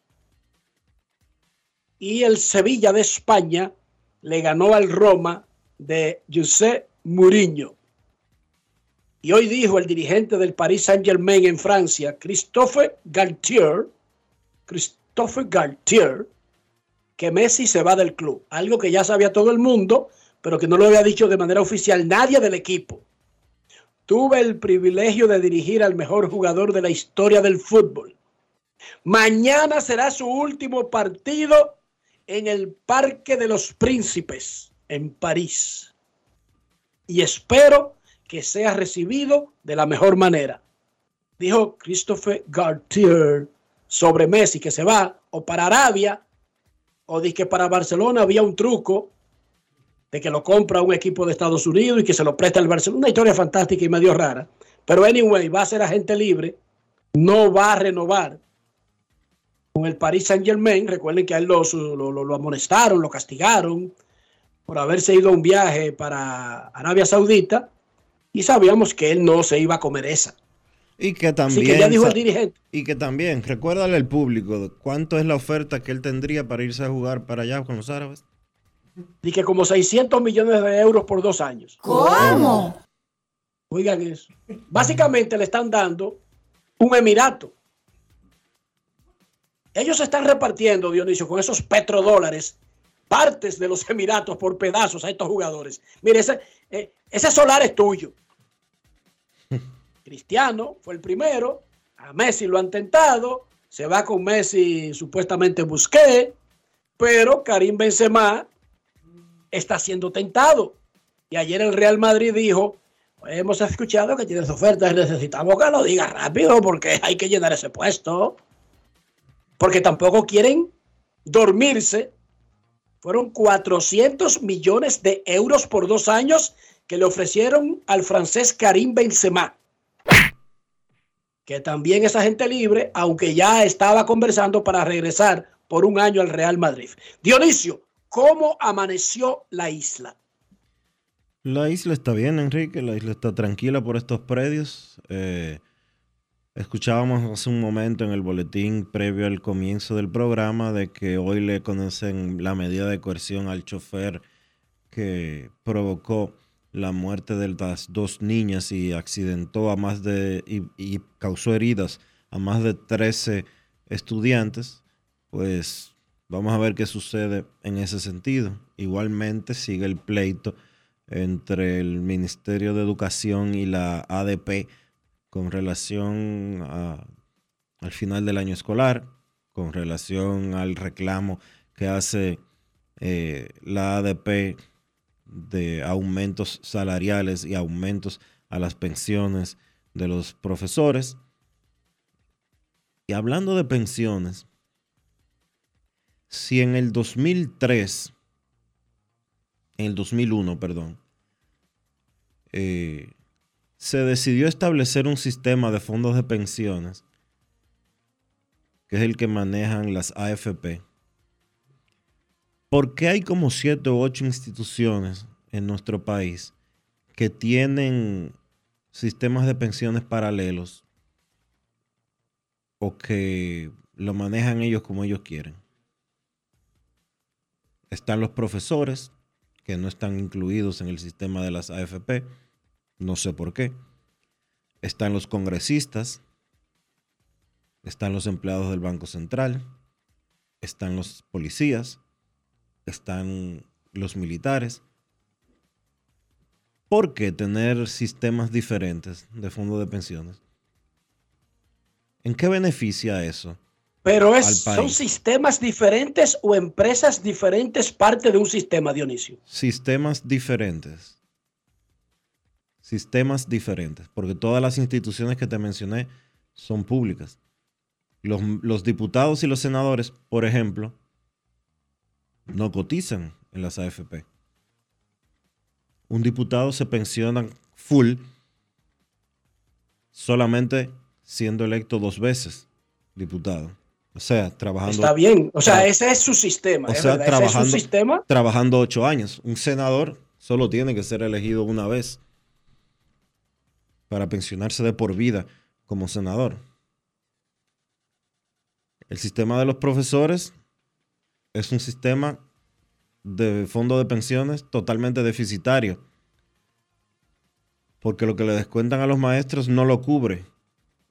y el Sevilla de España le ganó al Roma de José Mourinho. Y hoy dijo el dirigente del Paris Saint-Germain en Francia, Christophe Galtier, Christophe Galtier, que Messi se va del club. Algo que ya sabía todo el mundo, pero que no lo había dicho de manera oficial nadie del equipo. Tuve el privilegio de dirigir al mejor jugador de la historia del fútbol. Mañana será su último partido en el Parque de los Príncipes, en París. Y espero que sea recibido de la mejor manera. Dijo Christopher Gartier sobre Messi, que se va o para Arabia, o de que para Barcelona había un truco de que lo compra un equipo de Estados Unidos y que se lo presta al Barcelona. Una historia fantástica y medio rara. Pero anyway, va a ser agente libre, no va a renovar con el Paris Saint Germain. Recuerden que a él lo, lo, lo, lo amonestaron, lo castigaron por haberse ido a un viaje para Arabia Saudita y sabíamos que él no se iba a comer esa. Y que también. Así que ya dijo el dirigente. Y que también, recuérdale al público cuánto es la oferta que él tendría para irse a jugar para allá con los árabes. Y que como 600 millones de euros por dos años. ¿Cómo? Oigan eso. Básicamente le están dando un emirato. Ellos se están repartiendo, Dionisio, con esos petrodólares, partes de los emiratos por pedazos a estos jugadores. Mire, ese, eh, ese solar es tuyo. Cristiano fue el primero. A Messi lo han tentado. Se va con Messi supuestamente Busqué. Pero Karim Benzema está siendo tentado. Y ayer el Real Madrid dijo, hemos escuchado que tienes ofertas, necesitamos que lo diga rápido porque hay que llenar ese puesto. Porque tampoco quieren dormirse. Fueron 400 millones de euros por dos años que le ofrecieron al francés Karim Benzema. Que también es agente libre, aunque ya estaba conversando para regresar por un año al Real Madrid. Dionisio, ¿Cómo amaneció la isla? La isla está bien, Enrique. La isla está tranquila por estos predios. Eh, escuchábamos hace un momento en el boletín previo al comienzo del programa de que hoy le conocen la medida de coerción al chofer que provocó la muerte de las dos niñas y accidentó a más de y, y causó heridas a más de 13 estudiantes. Pues Vamos a ver qué sucede en ese sentido. Igualmente sigue el pleito entre el Ministerio de Educación y la ADP con relación al final del año escolar, con relación al reclamo que hace eh, la ADP de aumentos salariales y aumentos a las pensiones de los profesores. Y hablando de pensiones, si en el 2003, en el 2001, perdón, eh, se decidió establecer un sistema de fondos de pensiones, que es el que manejan las AFP, ¿por qué hay como siete u ocho instituciones en nuestro país que tienen sistemas de pensiones paralelos o que lo manejan ellos como ellos quieren? Están los profesores que no están incluidos en el sistema de las AFP, no sé por qué. Están los congresistas, están los empleados del Banco Central, están los policías, están los militares. ¿Por qué tener sistemas diferentes de fondo de pensiones? ¿En qué beneficia eso? Pero es, son sistemas diferentes o empresas diferentes parte de un sistema, Dionisio. Sistemas diferentes. Sistemas diferentes. Porque todas las instituciones que te mencioné son públicas. Los, los diputados y los senadores, por ejemplo, no cotizan en las AFP. Un diputado se pensiona full solamente siendo electo dos veces diputado. O sea, trabajando. Está bien. O sea, ese es su sistema. O sea, verdad? trabajando, ¿Ese es su sistema. trabajando ocho años. Un senador solo tiene que ser elegido una vez para pensionarse de por vida como senador. El sistema de los profesores es un sistema de fondo de pensiones totalmente deficitario. Porque lo que le descuentan a los maestros no lo cubre.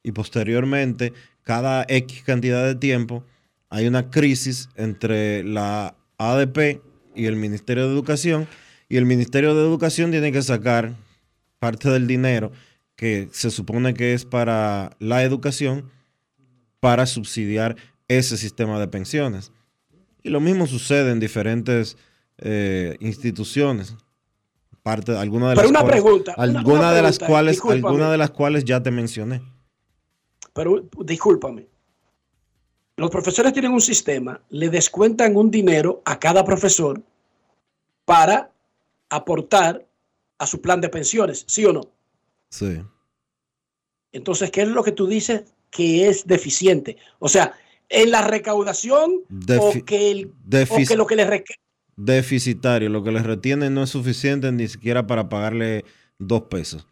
Y posteriormente, cada X cantidad de tiempo, hay una crisis entre la ADP y el Ministerio de Educación. Y el Ministerio de Educación tiene que sacar parte del dinero que se supone que es para la educación para subsidiar ese sistema de pensiones. Y lo mismo sucede en diferentes eh, instituciones. Parte, alguna de Pero las una cuales, pregunta, una- alguna una de las cuales, alguna de las cuales ya te mencioné. Pero discúlpame. Los profesores tienen un sistema, le descuentan un dinero a cada profesor para aportar a su plan de pensiones, ¿sí o no? Sí. Entonces, ¿qué es lo que tú dices que es deficiente? O sea, en la recaudación Defi- o, que el, o que lo que le reca- Deficitario. Lo que les retienen no es suficiente ni siquiera para pagarle dos pesos.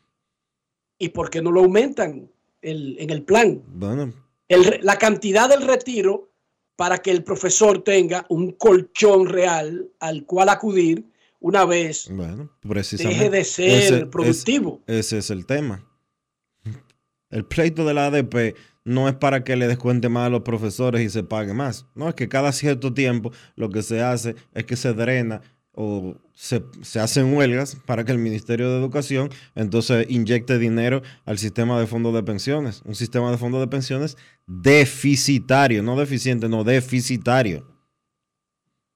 y por qué no lo aumentan el- en el plan. Bueno, El la cantidad del retiro para que el profesor tenga un colchón real al cual acudir una vez bueno, precisamente. deje de ser ese es- productivo. ese es el tema. El pleito de la ADP no es para que le descuente más a los profesores y se pague más. No, es que cada cierto tiempo lo que se hace es que se drena o se, hacen huelgas para que el Ministerio de Educación entonces inyecte dinero al sistema de fondos de pensiones. Un sistema de fondos de pensiones deficitario, no deficiente, no deficitario.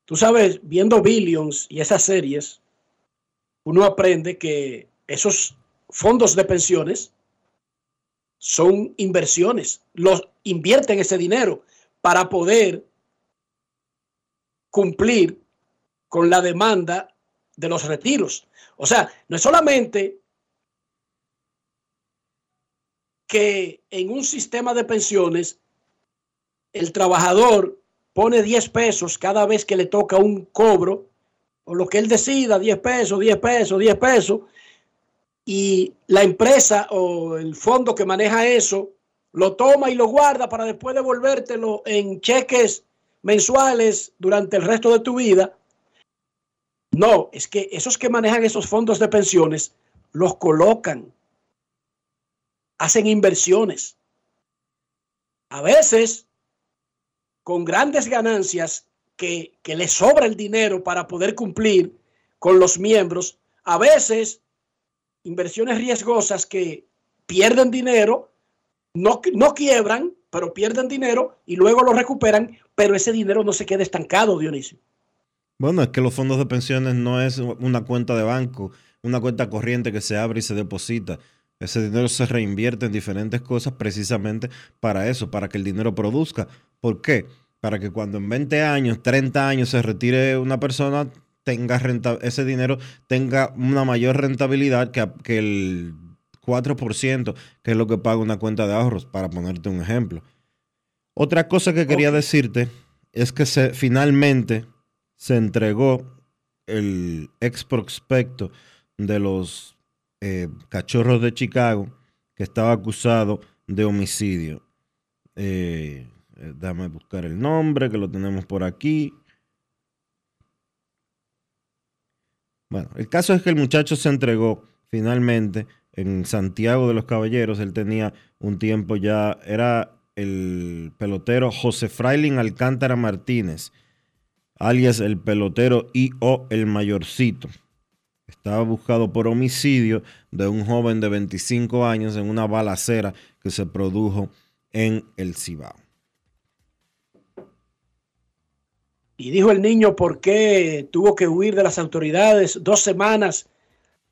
Tú sabes, viendo Billions y esas series, uno aprende que esos fondos de pensiones son inversiones. Los invierten ese dinero para poder cumplir con la demanda de los retiros. O sea, no es solamente que en un sistema de pensiones el trabajador pone 10 pesos cada vez que le toca un cobro, o lo que él decida, 10 pesos, 10 pesos, 10 pesos, y la empresa o el fondo que maneja eso lo toma y lo guarda para después devolvértelo en cheques mensuales durante el resto de tu vida. No, es que esos que manejan esos fondos de pensiones los colocan, hacen inversiones. A veces con grandes ganancias que, que les sobra el dinero para poder cumplir con los miembros, a veces inversiones riesgosas que pierden dinero, no, no quiebran, pero pierden dinero y luego lo recuperan, pero ese dinero no se queda estancado, Dionisio. Bueno, es que los fondos de pensiones no es una cuenta de banco, una cuenta corriente que se abre y se deposita. Ese dinero se reinvierte en diferentes cosas precisamente para eso, para que el dinero produzca. ¿Por qué? Para que cuando en 20 años, 30 años se retire una persona, tenga renta, ese dinero tenga una mayor rentabilidad que, que el 4%, que es lo que paga una cuenta de ahorros, para ponerte un ejemplo. Otra cosa que quería decirte es que se, finalmente se entregó el ex prospecto de los eh, cachorros de Chicago que estaba acusado de homicidio. Eh, eh, déjame buscar el nombre, que lo tenemos por aquí. Bueno, el caso es que el muchacho se entregó finalmente en Santiago de los Caballeros. Él tenía un tiempo ya, era el pelotero José Frailin Alcántara Martínez, alias el pelotero I.O. el Mayorcito. Estaba buscado por homicidio de un joven de 25 años en una balacera que se produjo en el Cibao. Y dijo el niño por qué tuvo que huir de las autoridades dos semanas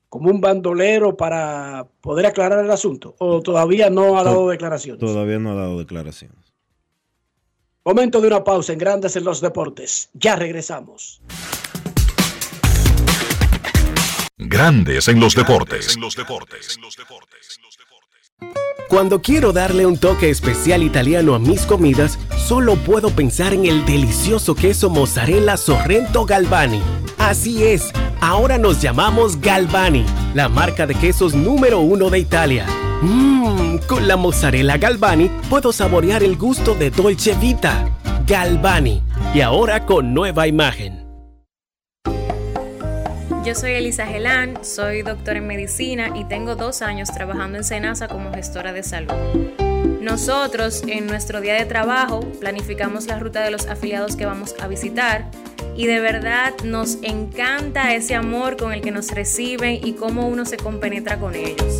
como un bandolero para poder aclarar el asunto. ¿O todavía no ha dado declaraciones? Todavía no ha dado declaraciones. Momento de una pausa en Grandes en los Deportes. Ya regresamos. Grandes en los deportes. Cuando quiero darle un toque especial italiano a mis comidas, solo puedo pensar en el delicioso queso mozzarella Sorrento Galvani. Así es, ahora nos llamamos Galvani, la marca de quesos número uno de Italia. Mmm, con la mozzarella Galvani puedo saborear el gusto de Dolce Vita. Galvani, y ahora con nueva imagen. Yo soy Elisa Gelán, soy doctora en medicina y tengo dos años trabajando en Senasa como gestora de salud. Nosotros en nuestro día de trabajo planificamos la ruta de los afiliados que vamos a visitar y de verdad nos encanta ese amor con el que nos reciben y cómo uno se compenetra con ellos.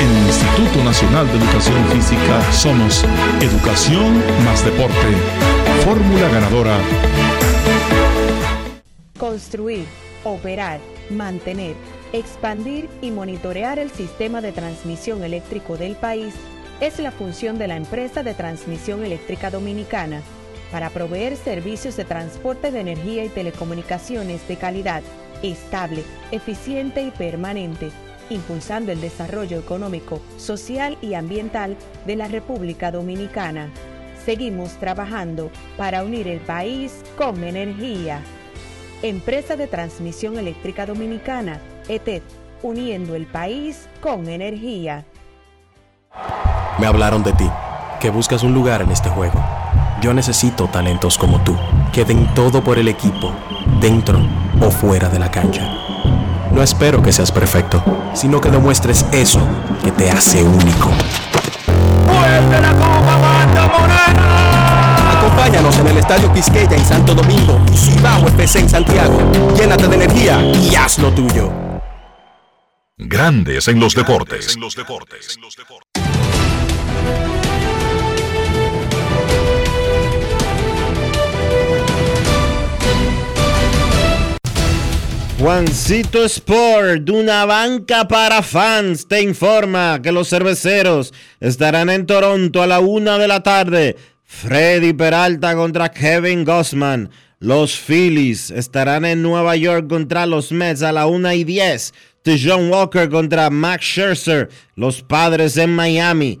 En el Instituto Nacional de Educación Física somos Educación más Deporte. Fórmula ganadora. Construir, operar, mantener, expandir y monitorear el sistema de transmisión eléctrico del país es la función de la empresa de transmisión eléctrica dominicana para proveer servicios de transporte de energía y telecomunicaciones de calidad, estable, eficiente y permanente, impulsando el desarrollo económico, social y ambiental de la República Dominicana. Seguimos trabajando para unir el país con energía. Empresa de Transmisión Eléctrica Dominicana, ETED, uniendo el país con energía. Me hablaron de ti, que buscas un lugar en este juego. Yo necesito talentos como tú, que den todo por el equipo, dentro o fuera de la cancha. No espero que seas perfecto, sino que demuestres eso que te hace único. Acompáñanos en el Estadio Quisqueya en Santo Domingo y Cibao FC en Santiago. Llénate de energía y haz lo tuyo. Grandes en los deportes. Juancito Sport, de una banca para fans, te informa que los cerveceros estarán en Toronto a la una de la tarde. Freddy Peralta contra Kevin Gossman. Los Phillies estarán en Nueva York contra los Mets a la una y diez. John Walker contra Max Scherzer. Los Padres en Miami.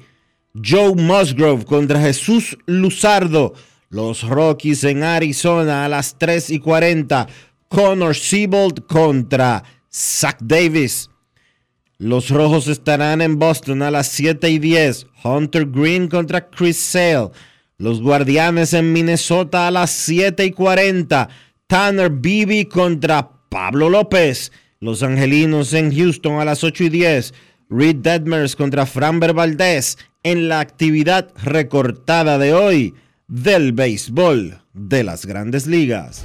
Joe Musgrove contra Jesús Luzardo. Los Rockies en Arizona a las 3 y 40. Connor Siebold contra Zach Davis. Los Rojos estarán en Boston a las 7 y 10. Hunter Green contra Chris Sale. Los Guardianes en Minnesota a las 7 y 40. Tanner Beebe contra Pablo López. Los Angelinos en Houston a las 8 y 10. Reed Detmers contra Framber Valdez en la actividad recortada de hoy del béisbol de las grandes ligas.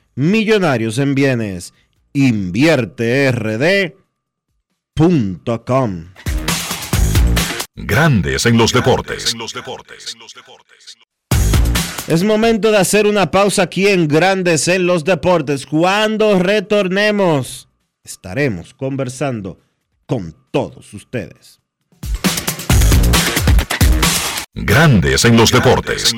millonarios en bienes invierterd.com. Grandes en los deportes. Es momento de hacer una pausa aquí en Grandes en los deportes. Cuando retornemos, estaremos conversando con todos ustedes. Grandes en los deportes. En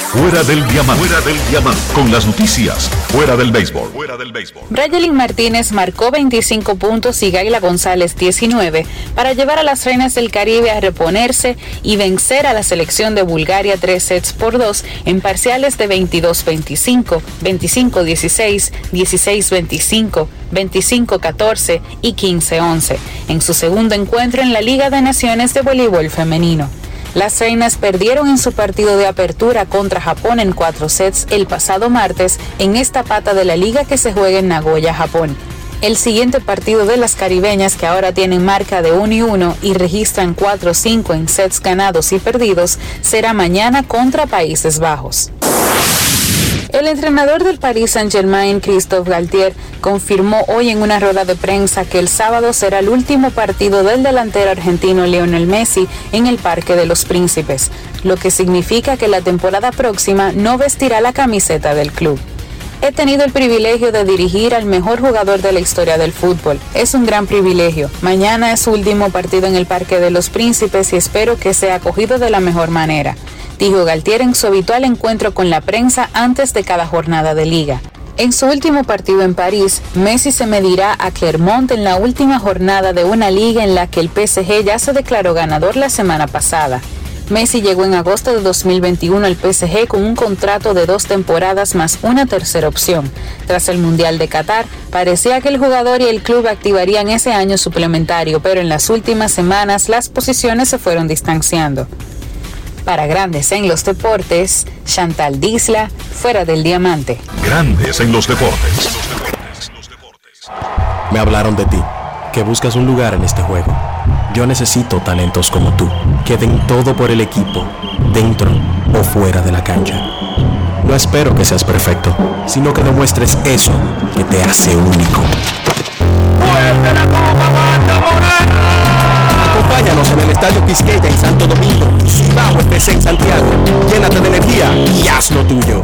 Fuera del diamante. Fuera del diamante. Con las noticias. Fuera del béisbol. Fuera del béisbol. Martínez marcó 25 puntos y Gaila González 19 para llevar a las Reinas del Caribe a reponerse y vencer a la selección de Bulgaria 3 sets por 2 en parciales de 22-25, 25-16, 16-25, 25-14 y 15-11 en su segundo encuentro en la Liga de Naciones de Voleibol Femenino. Las reinas perdieron en su partido de apertura contra Japón en cuatro sets el pasado martes en esta pata de la liga que se juega en Nagoya, Japón. El siguiente partido de las caribeñas que ahora tienen marca de 1 y 1 y registran 4-5 en sets ganados y perdidos será mañana contra Países Bajos. El entrenador del Paris Saint-Germain, Christophe Galtier, confirmó hoy en una rueda de prensa que el sábado será el último partido del delantero argentino Lionel Messi en el Parque de los Príncipes, lo que significa que la temporada próxima no vestirá la camiseta del club. He tenido el privilegio de dirigir al mejor jugador de la historia del fútbol. Es un gran privilegio. Mañana es su último partido en el Parque de los Príncipes y espero que sea acogido de la mejor manera dijo Galtier en su habitual encuentro con la prensa antes de cada jornada de liga. En su último partido en París, Messi se medirá a Clermont en la última jornada de una liga en la que el PSG ya se declaró ganador la semana pasada. Messi llegó en agosto de 2021 al PSG con un contrato de dos temporadas más una tercera opción. Tras el Mundial de Qatar, parecía que el jugador y el club activarían ese año suplementario, pero en las últimas semanas las posiciones se fueron distanciando. Para grandes en los deportes, Chantal Disla, fuera del diamante. Grandes en los deportes. Me hablaron de ti, que buscas un lugar en este juego. Yo necesito talentos como tú, que den todo por el equipo, dentro o fuera de la cancha. No espero que seas perfecto, sino que demuestres eso que te hace único. Acompáñanos en el Estadio Quisqueya en Santo Domingo, Cibao FC en Santiago. Llénate de energía y haz lo tuyo.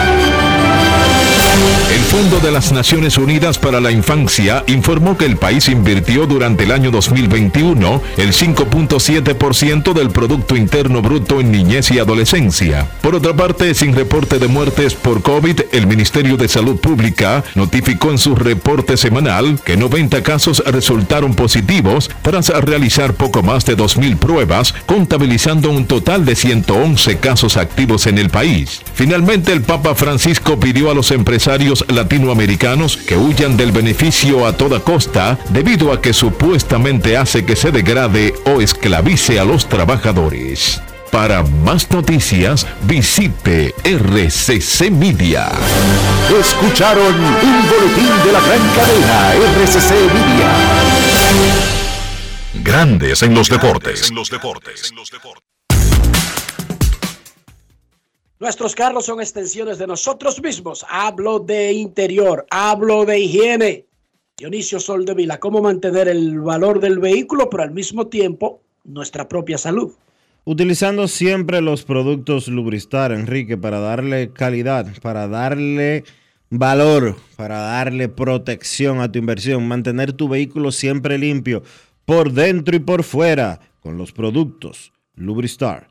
El Fondo de las Naciones Unidas para la Infancia informó que el país invirtió durante el año 2021 el 5.7% del Producto Interno Bruto en niñez y adolescencia. Por otra parte, sin reporte de muertes por COVID, el Ministerio de Salud Pública notificó en su reporte semanal que 90 casos resultaron positivos tras realizar poco más de 2.000 pruebas, contabilizando un total de 111 casos activos en el país. Finalmente, el Papa Francisco pidió a los empresarios latinoamericanos que huyan del beneficio a toda costa debido a que supuestamente hace que se degrade o esclavice a los trabajadores. Para más noticias, visite RCC Media. Escucharon un boletín de la gran cadena RCC Media. Grandes en los deportes. Nuestros carros son extensiones de nosotros mismos. Hablo de interior, hablo de higiene. Dionisio Soldevila, cómo mantener el valor del vehículo, pero al mismo tiempo nuestra propia salud. Utilizando siempre los productos Lubristar, Enrique, para darle calidad, para darle valor, para darle protección a tu inversión, mantener tu vehículo siempre limpio por dentro y por fuera con los productos Lubristar.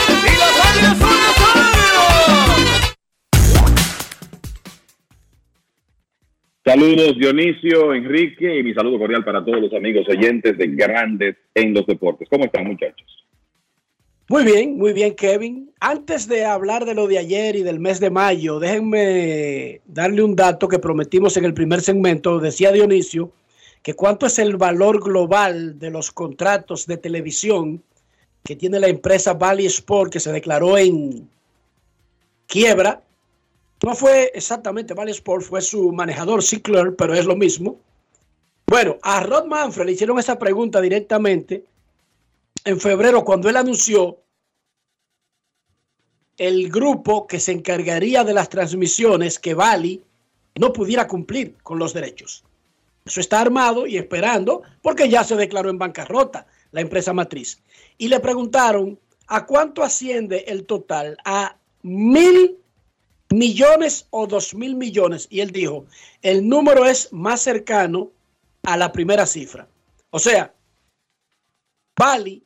Saludos Dionisio, Enrique y mi saludo cordial para todos los amigos oyentes de Grandes en los Deportes. ¿Cómo están muchachos? Muy bien, muy bien Kevin. Antes de hablar de lo de ayer y del mes de mayo, déjenme darle un dato que prometimos en el primer segmento. Decía Dionisio que cuánto es el valor global de los contratos de televisión que tiene la empresa Valley Sport que se declaró en quiebra no fue exactamente Valley Sport, fue su manejador Cicler, pero es lo mismo. Bueno, a Rod Manfred le hicieron esa pregunta directamente en febrero cuando él anunció el grupo que se encargaría de las transmisiones que Valley no pudiera cumplir con los derechos. Eso está armado y esperando porque ya se declaró en bancarrota la empresa matriz. Y le preguntaron a cuánto asciende el total, a mil millones o dos mil millones. Y él dijo, el número es más cercano a la primera cifra. O sea, Bali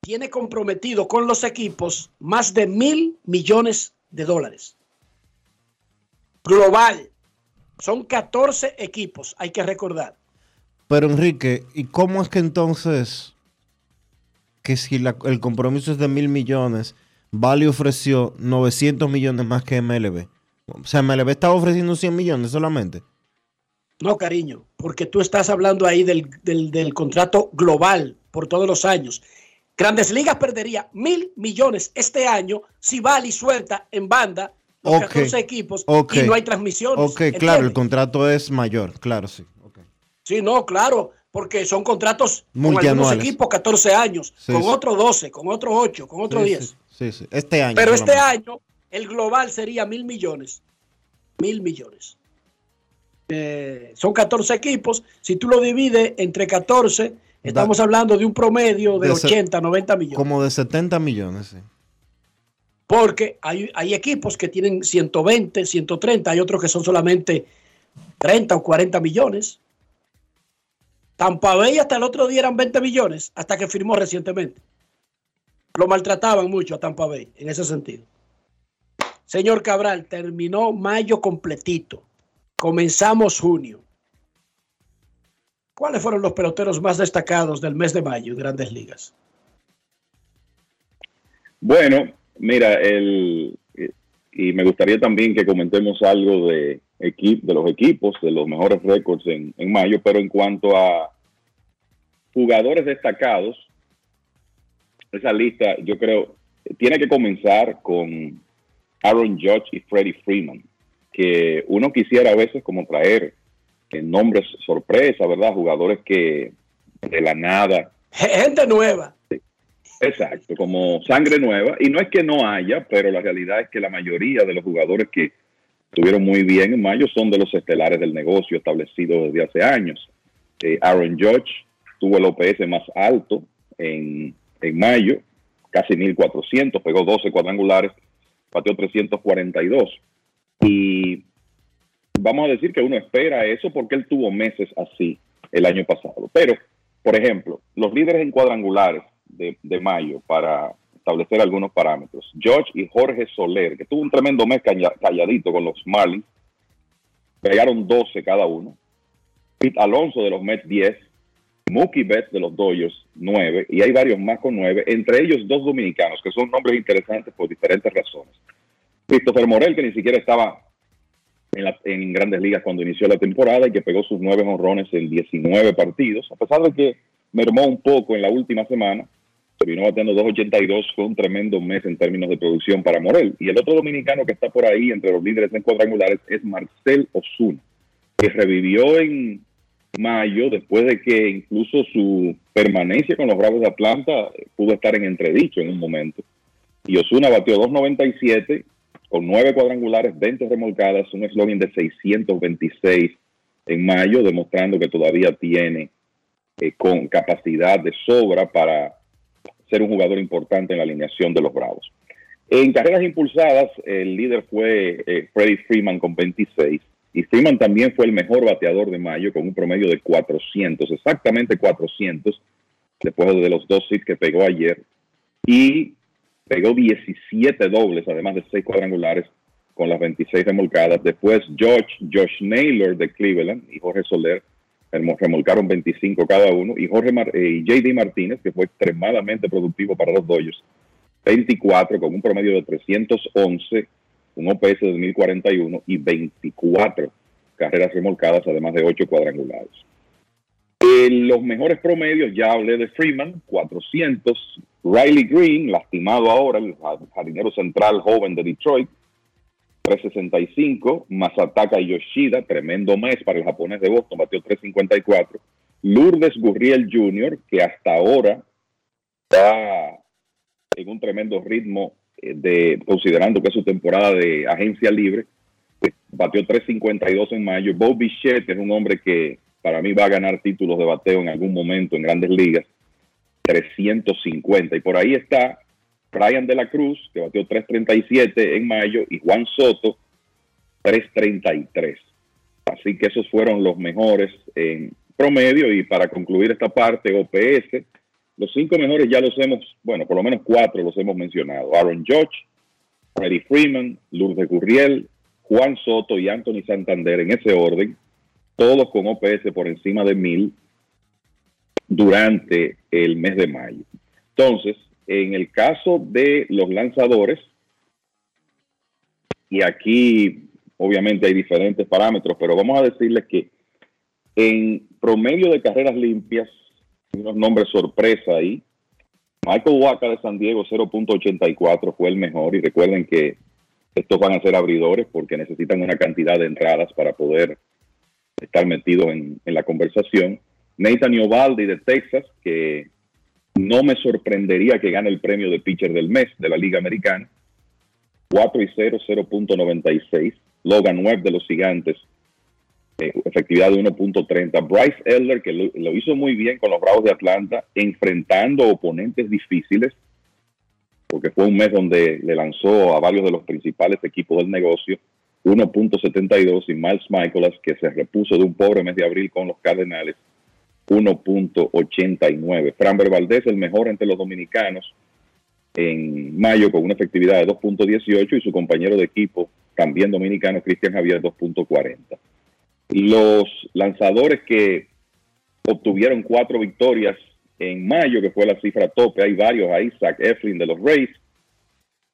tiene comprometido con los equipos más de mil millones de dólares. Global. Son 14 equipos, hay que recordar. Pero Enrique, ¿y cómo es que entonces, que si la- el compromiso es de mil millones, Vale ofreció 900 millones más que MLB? O sea, MLB estaba ofreciendo 100 millones solamente. No, cariño, porque tú estás hablando ahí del, del- del contrato global por todos los años. Grandes Ligas perdería mil millones este año si Bali suelta en banda los Ok, 14 equipos y no hay transmisiones. Ok, claro, el contrato es mayor, claro, sí. Sí, no, claro, porque son contratos con algunos equipos 14 años, Sí, con sí. otros 12, con otros 8, con otros Sí, 10. Sí, sí. Este año. Pero este año el global sería mil millones. Mil millones. Eh, son 14 equipos. Si tú lo divides entre 14, estamos hablando de un promedio de De se- 80, 90 millones. Como de 70 millones, sí. Porque hay, hay equipos que tienen 120, 130, hay otros que son solamente 30 o 40 millones. Tampa Bay hasta el otro día eran 20 millones, hasta que firmó recientemente. Lo maltrataban mucho a Tampa Bay en ese sentido. Señor Cabral, terminó mayo completito. Comenzamos junio. ¿Cuáles fueron los peloteros más destacados del mes de mayo en Grandes Ligas? Bueno, mira, el, y me gustaría también que comentemos algo de, equi- de los equipos, de los mejores récords en, en mayo, pero en cuanto a jugadores destacados, esa lista yo creo tiene que comenzar con Aaron Judge y Freddie Freeman, que uno quisiera a veces como traer eh, nombres sorpresa, ¿verdad? Jugadores que de la nada Gente nueva. Exacto, como sangre nueva. Y no es que no haya, pero la realidad es que la mayoría de los jugadores que estuvieron muy bien en mayo son de los estelares del negocio establecido desde hace años. Eh, Aaron Judge tuvo el OPS más alto en, en mayo, casi 1400, pegó 12 cuadrangulares, pateó 342. Y vamos a decir que uno espera eso porque él tuvo meses así el año pasado. Pero, por ejemplo, los líderes en cuadrangulares de, de mayo para establecer algunos parámetros. George y Jorge Soler, que tuvo un tremendo mes calla- calladito con los Marlins, pegaron 12 cada uno. Pete Alonso de los Mets 10, Mookie Betts de los Dodgers 9, y hay varios más con 9, entre ellos dos dominicanos, que son nombres interesantes por diferentes razones. Christopher Morel, que ni siquiera estaba en, la- en grandes ligas cuando inició la temporada y que pegó sus nueve honrones en 19 partidos, a pesar de que mermó un poco en la última semana, terminó bateando 2.82, fue un tremendo mes en términos de producción para Morel. Y el otro dominicano que está por ahí entre los líderes en cuadrangulares es Marcel Osuna, que revivió en mayo después de que incluso su permanencia con los Bravos de Atlanta eh, pudo estar en entredicho en un momento. Y Osuna batió 2.97 con nueve cuadrangulares, 20 remolcadas, un eslogan de 626 en mayo, demostrando que todavía tiene eh, con capacidad de sobra para ser un jugador importante en la alineación de los Bravos. En carreras impulsadas, el líder fue eh, Freddie Freeman con 26. Y Freeman también fue el mejor bateador de mayo con un promedio de 400, exactamente 400, después de los dos hits que pegó ayer. Y pegó 17 dobles, además de 6 cuadrangulares con las 26 remolcadas. Después George, Josh Naylor de Cleveland y Jorge Soler remo- remolcaron 25 cada uno. Y Jorge eh, JD Martínez, que fue extremadamente productivo para los Dodgers, 24 con un promedio de 311, un OPS de 1041 y 24 carreras remolcadas, además de 8 cuadrangulares. En los mejores promedios, ya hablé de Freeman, 400. Riley Green, lastimado ahora, el jardinero central joven de Detroit, 365. Masataka Yoshida, tremendo mes para el japonés de Boston, batió 354. Lourdes Gurriel Jr., que hasta ahora está en un tremendo ritmo, eh, de considerando que es su temporada de agencia libre, eh, batió 352 en mayo. Bob Bichette es un hombre que para mí va a ganar títulos de bateo en algún momento en grandes ligas, 350. Y por ahí está Brian de la Cruz, que batió 337 en mayo, y Juan Soto, 333. Así que esos fueron los mejores en promedio. Y para concluir esta parte, OPS, los cinco mejores ya los hemos, bueno, por lo menos cuatro los hemos mencionado. Aaron Judge, Freddie Freeman, Lourdes Gurriel, Juan Soto y Anthony Santander en ese orden, todos con OPS por encima de mil durante el mes de mayo. Entonces, en el caso de los lanzadores, y aquí obviamente hay diferentes parámetros, pero vamos a decirles que en promedio de carreras limpias, unos nombres sorpresa ahí. Michael Waka de San Diego 0.84 fue el mejor y recuerden que estos van a ser abridores porque necesitan una cantidad de entradas para poder estar metidos en, la conversación. Nathan Ovaldi de Texas, que no me sorprendería que gane el premio de pitcher del mes de la Liga Americana. 4 y 0, 0.96. Logan Webb de los Gigantes, efectividad de 1.30. Bryce Elder, que lo, lo hizo muy bien con los Bravos de Atlanta, enfrentando oponentes difíciles, porque fue un mes donde le lanzó a varios de los principales equipos del negocio 1.72 y Miles Michaelas, que se repuso de un pobre mes de abril con los Cardenales, 1.89. Framber Valdez, el mejor entre los dominicanos en mayo con una efectividad de 2.18 y su compañero de equipo, también dominicano, Cristian Javier, 2.40. Los lanzadores que obtuvieron cuatro victorias en mayo, que fue la cifra tope, hay varios ahí, Zach Eflin de los Rays,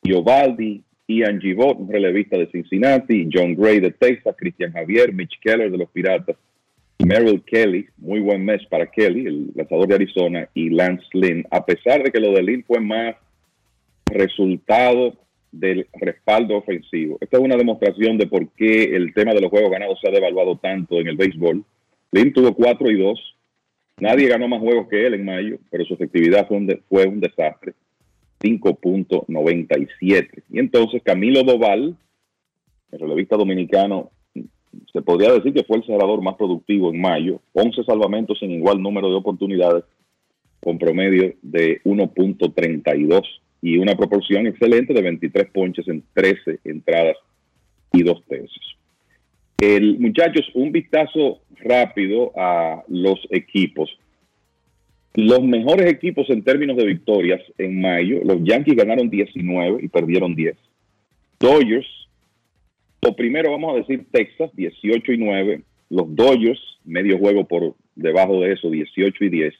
Giovaldi, Ian Givot, un relevista de Cincinnati, John Gray de Texas, Cristian Javier, Mitch Keller de los Piratas, Merrill Kelly, muy buen mes para Kelly, el lanzador de Arizona, y Lance Lynn, a pesar de que lo de Lynn fue más resultado del respaldo ofensivo. Esta es una demostración de por qué el tema de los juegos ganados se ha devaluado tanto en el béisbol. Lynn tuvo 4 y 2. Nadie ganó más juegos que él en mayo, pero su efectividad fue un, de- fue un desastre. 5.97. Y entonces Camilo Doval, el relevista dominicano, se podría decir que fue el cerrador más productivo en mayo. 11 salvamentos en igual número de oportunidades, con promedio de 1.32 y una proporción excelente de 23 ponches en 13 entradas y dos tercios. El, muchachos, un vistazo rápido a los equipos. Los mejores equipos en términos de victorias en mayo, los Yankees ganaron 19 y perdieron 10. Dodgers, o primero vamos a decir Texas, 18 y 9. Los Dodgers, medio juego por debajo de eso, 18 y 10.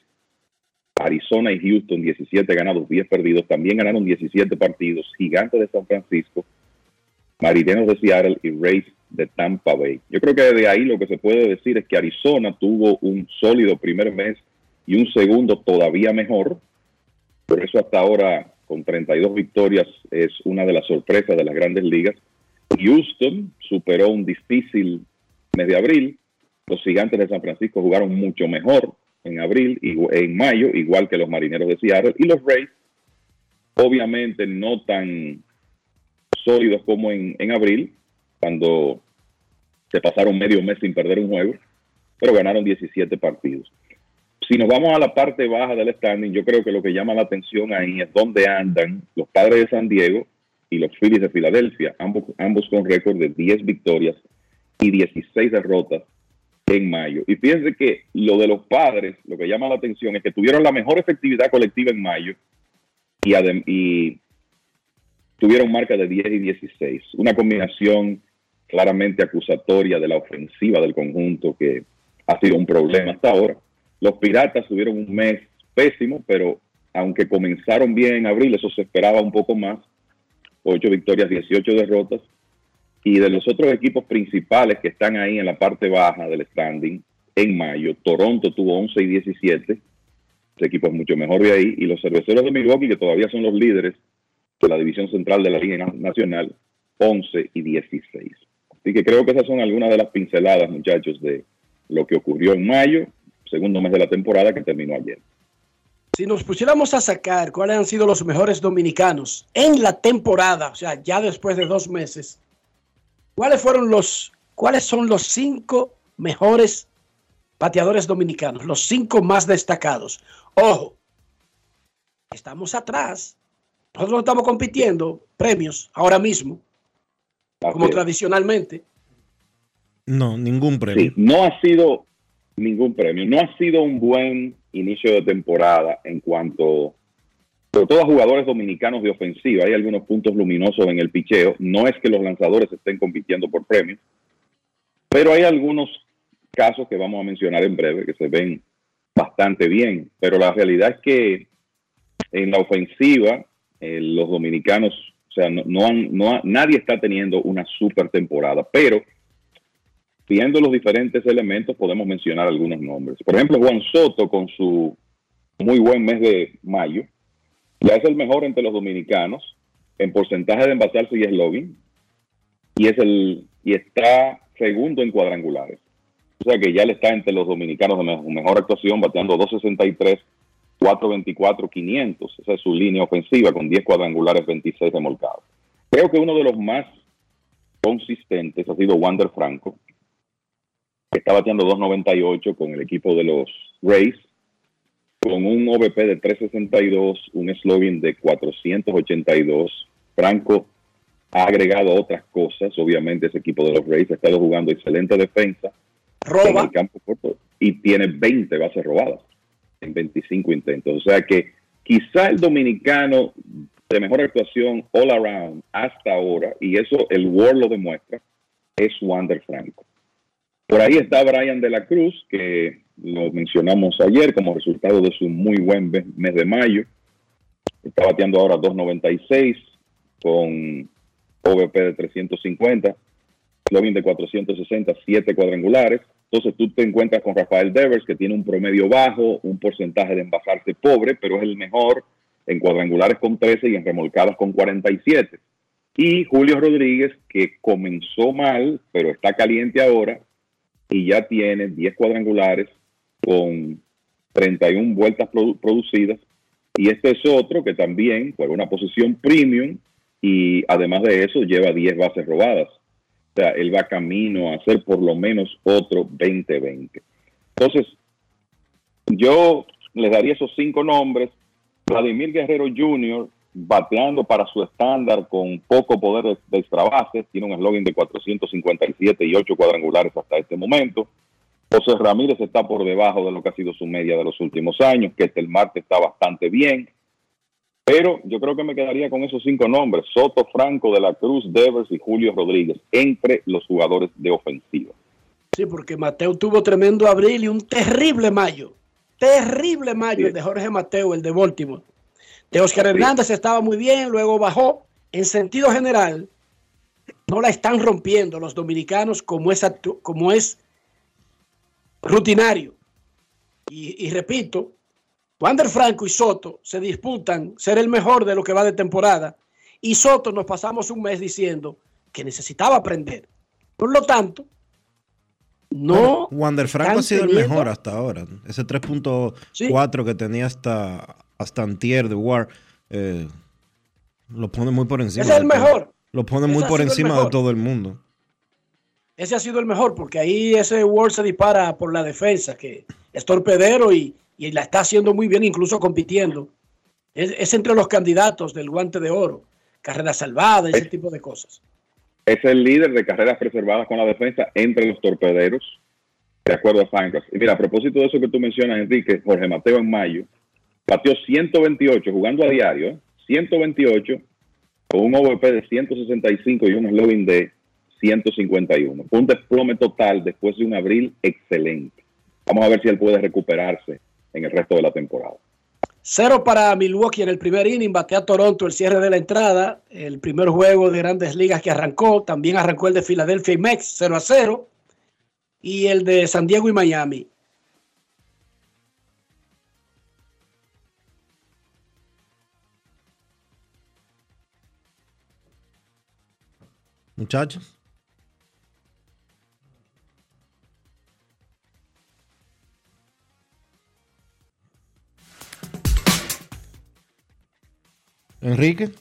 Arizona y Houston, 17 ganados, 10 perdidos. También ganaron 17 partidos. Gigantes de San Francisco, Marineros de Seattle y Rays de Tampa Bay. Yo creo que de ahí lo que se puede decir es que Arizona tuvo un sólido primer mes y un segundo todavía mejor. Por eso hasta ahora, con 32 victorias, es una de las sorpresas de las grandes ligas. Houston superó un difícil mes de abril. Los gigantes de San Francisco jugaron mucho mejor en abril y en mayo, igual que los marineros de Seattle. Y los Rays, obviamente no tan sólidos como en, en abril, cuando se pasaron medio mes sin perder un juego, pero ganaron 17 partidos. Si nos vamos a la parte baja del standing, yo creo que lo que llama la atención ahí es dónde andan los padres de San Diego y los Phillies de Filadelfia, ambos, ambos con récord de 10 victorias y 16 derrotas en mayo. Y fíjense que lo de los padres, lo que llama la atención es que tuvieron la mejor efectividad colectiva en mayo y, y tuvieron marca de 10 y 16. Una combinación claramente acusatoria de la ofensiva del conjunto que ha sido un problema hasta ahora. Los Piratas tuvieron un mes pésimo, pero aunque comenzaron bien en abril, eso se esperaba un poco más. 8 victorias, 18 derrotas. Y de los otros equipos principales que están ahí en la parte baja del standing, en mayo, Toronto tuvo 11 y 17. Ese equipo es mucho mejor de ahí. Y los cerveceros de Milwaukee, que todavía son los líderes de la división central de la Liga Nacional, 11 y 16. Así que creo que esas son algunas de las pinceladas, muchachos, de lo que ocurrió en mayo, segundo mes de la temporada que terminó ayer. Si nos pusiéramos a sacar cuáles han sido los mejores dominicanos en la temporada, o sea, ya después de dos meses, ¿cuáles fueron los, cuáles son los cinco mejores bateadores dominicanos, los cinco más destacados? Ojo, estamos atrás. Nosotros no estamos compitiendo premios ahora mismo, como es. tradicionalmente. No, ningún premio. Sí, no ha sido ningún premio. No ha sido un buen inicio de temporada en cuanto, sobre todo a jugadores dominicanos de ofensiva. Hay algunos puntos luminosos en el picheo. No es que los lanzadores estén compitiendo por premios, pero hay algunos casos que vamos a mencionar en breve que se ven bastante bien. Pero la realidad es que en la ofensiva, eh, los dominicanos, o sea, no, han, no nadie está teniendo una super temporada, pero viendo los diferentes elementos podemos mencionar algunos nombres. Por ejemplo, Juan Soto con su muy buen mes de mayo, ya es el mejor entre los dominicanos en porcentaje de envasarse y eslogan y es el y está segundo en cuadrangulares. O sea que ya le está entre los dominicanos de me- mejor actuación, bateando 263, 424, 500. Esa es su línea ofensiva con 10 cuadrangulares, 26 remolcados. Creo que uno de los más consistentes ha sido Wander Franco, que está bateando 298 con el equipo de los Rays, con un OVP de 362, un slogan de 482. Franco ha agregado otras cosas, obviamente ese equipo de los Rays ha estado jugando excelente defensa, en el campo corto y tiene 20 bases robadas en 25 intentos. O sea que quizá el dominicano de mejor actuación all around hasta ahora, y eso el World lo demuestra, es Wander Franco. Por ahí está Brian de la Cruz, que lo mencionamos ayer como resultado de su muy buen mes de mayo. Está bateando ahora 2.96 con OVP de 350, slogan de 460, 7 cuadrangulares. Entonces tú te encuentras con Rafael Devers, que tiene un promedio bajo, un porcentaje de embajarse pobre, pero es el mejor en cuadrangulares con 13 y en remolcadas con 47. Y Julio Rodríguez, que comenzó mal, pero está caliente ahora y ya tiene 10 cuadrangulares con 31 vueltas produ- producidas. Y este es otro que también juega una posición premium y además de eso lleva 10 bases robadas. O sea, él va camino a hacer por lo menos otro 20-20. Entonces, yo les daría esos cinco nombres. Vladimir Guerrero Jr., bateando para su estándar con poco poder de, de extra bases, tiene un eslogan de 457 y 8 cuadrangulares hasta este momento. José Ramírez está por debajo de lo que ha sido su media de los últimos años, que el martes está bastante bien. Pero yo creo que me quedaría con esos cinco nombres: Soto, Franco, De la Cruz, Devers y Julio Rodríguez, entre los jugadores de ofensiva. Sí, porque Mateo tuvo tremendo abril y un terrible mayo. Terrible mayo el de Jorge Mateo, el de Baltimore. De Oscar Hernández estaba muy bien, luego bajó. En sentido general, no la están rompiendo los dominicanos como es, actu- como es rutinario. Y, y repito, Wander Franco y Soto se disputan ser el mejor de lo que va de temporada. Y Soto nos pasamos un mes diciendo que necesitaba aprender. Por lo tanto, no. Wander Franco ha sido el mejor hasta ahora. Ese 3.4 que tenía hasta, hasta antier de War, eh, lo pone muy por encima. Ese es el mejor. Lo pone muy Ese por encima de todo el mundo. Ese ha sido el mejor, porque ahí ese Ward se dispara por la defensa, que es torpedero y, y la está haciendo muy bien, incluso compitiendo. Es, es entre los candidatos del guante de oro, carrera salvada, ese tipo de cosas. Es el líder de carreras preservadas con la defensa entre los torpederos, de acuerdo a Fangraphs. Y mira, a propósito de eso que tú mencionas, Enrique, Jorge Mateo en mayo, batió 128 jugando a diario, ¿eh? 128 con un OVP de 165 y un slogan de 151. Fue un desplome total después de un abril excelente. Vamos a ver si él puede recuperarse en el resto de la temporada. Cero para Milwaukee en el primer inning, batea Toronto el cierre de la entrada, el primer juego de grandes ligas que arrancó, también arrancó el de Filadelfia y Mex 0 a 0, y el de San Diego y Miami. Muchachos. Enrique.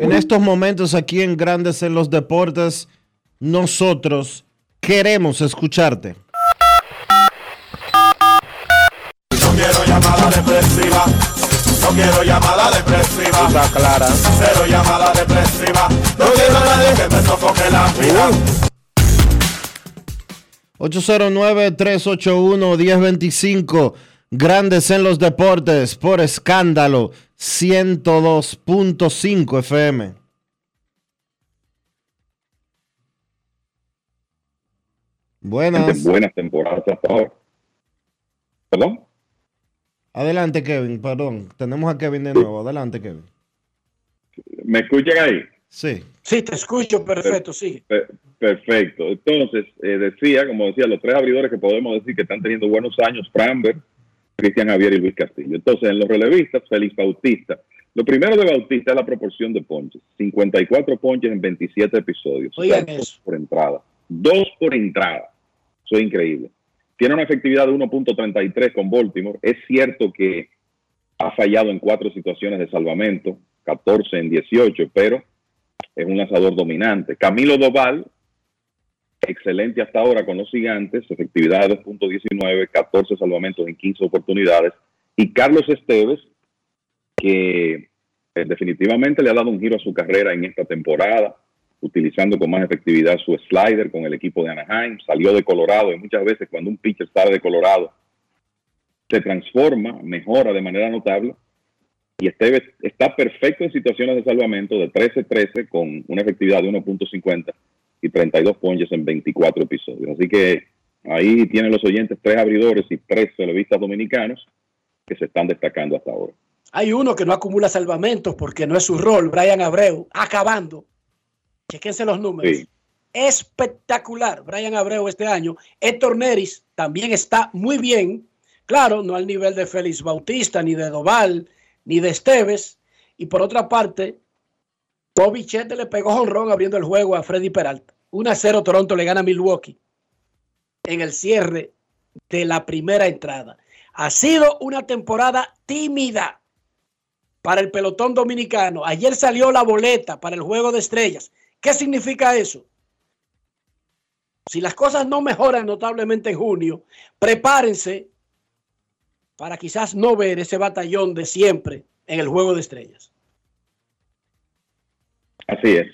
En estos momentos aquí en Grandes en los Deportes, nosotros queremos escucharte. No quiero llamada depresiva. No quiero llamada depresiva. Está clara. Cero llamada depresiva. No quiero a nadie que me sofoque la vida. 809-381-1025, Grandes en los Deportes, por escándalo, 102.5 FM. Buenas. Buenas temporadas hasta ahora. ¿Perdón? Adelante, Kevin, perdón. Tenemos a Kevin de nuevo. Adelante, Kevin. ¿Me escuchan ahí? Sí. Sí, te escucho, perfecto, sí. Per- Perfecto. Entonces, eh, decía, como decía, los tres abridores que podemos decir que están teniendo buenos años, Framber, Cristian Javier y Luis Castillo. Entonces, en los relevistas, Félix Bautista. Lo primero de Bautista es la proporción de ponches. 54 ponches en 27 episodios. O sea, Oigan dos eso. por entrada. Dos por entrada. Eso es increíble. Tiene una efectividad de 1.33 con Baltimore. Es cierto que ha fallado en cuatro situaciones de salvamento, 14 en 18, pero es un lanzador dominante. Camilo Doval excelente hasta ahora con los gigantes, efectividad de 2.19, 14 salvamentos en 15 oportunidades. Y Carlos Esteves, que eh, definitivamente le ha dado un giro a su carrera en esta temporada, utilizando con más efectividad su slider con el equipo de Anaheim, salió de Colorado y muchas veces cuando un pitcher sale de Colorado se transforma, mejora de manera notable y Esteves está perfecto en situaciones de salvamento de 13-13 con una efectividad de 1.50 y 32 ponches en 24 episodios. Así que ahí tienen los oyentes tres abridores y tres televistas dominicanos que se están destacando hasta ahora. Hay uno que no acumula salvamentos porque no es su rol, Brian Abreu, acabando. Chequense los números. Espectacular, Brian Abreu este año. Héctor Neris también está muy bien. Claro, no al nivel de Félix Bautista, ni de Doval, ni de Esteves. Y por otra parte, Bobby Chete le pegó honrón abriendo el juego a Freddy Peralta. 1 a 0 Toronto le gana a Milwaukee en el cierre de la primera entrada. Ha sido una temporada tímida para el pelotón dominicano. Ayer salió la boleta para el juego de estrellas. ¿Qué significa eso? Si las cosas no mejoran notablemente en junio, prepárense para quizás no ver ese batallón de siempre en el juego de estrellas. Así es.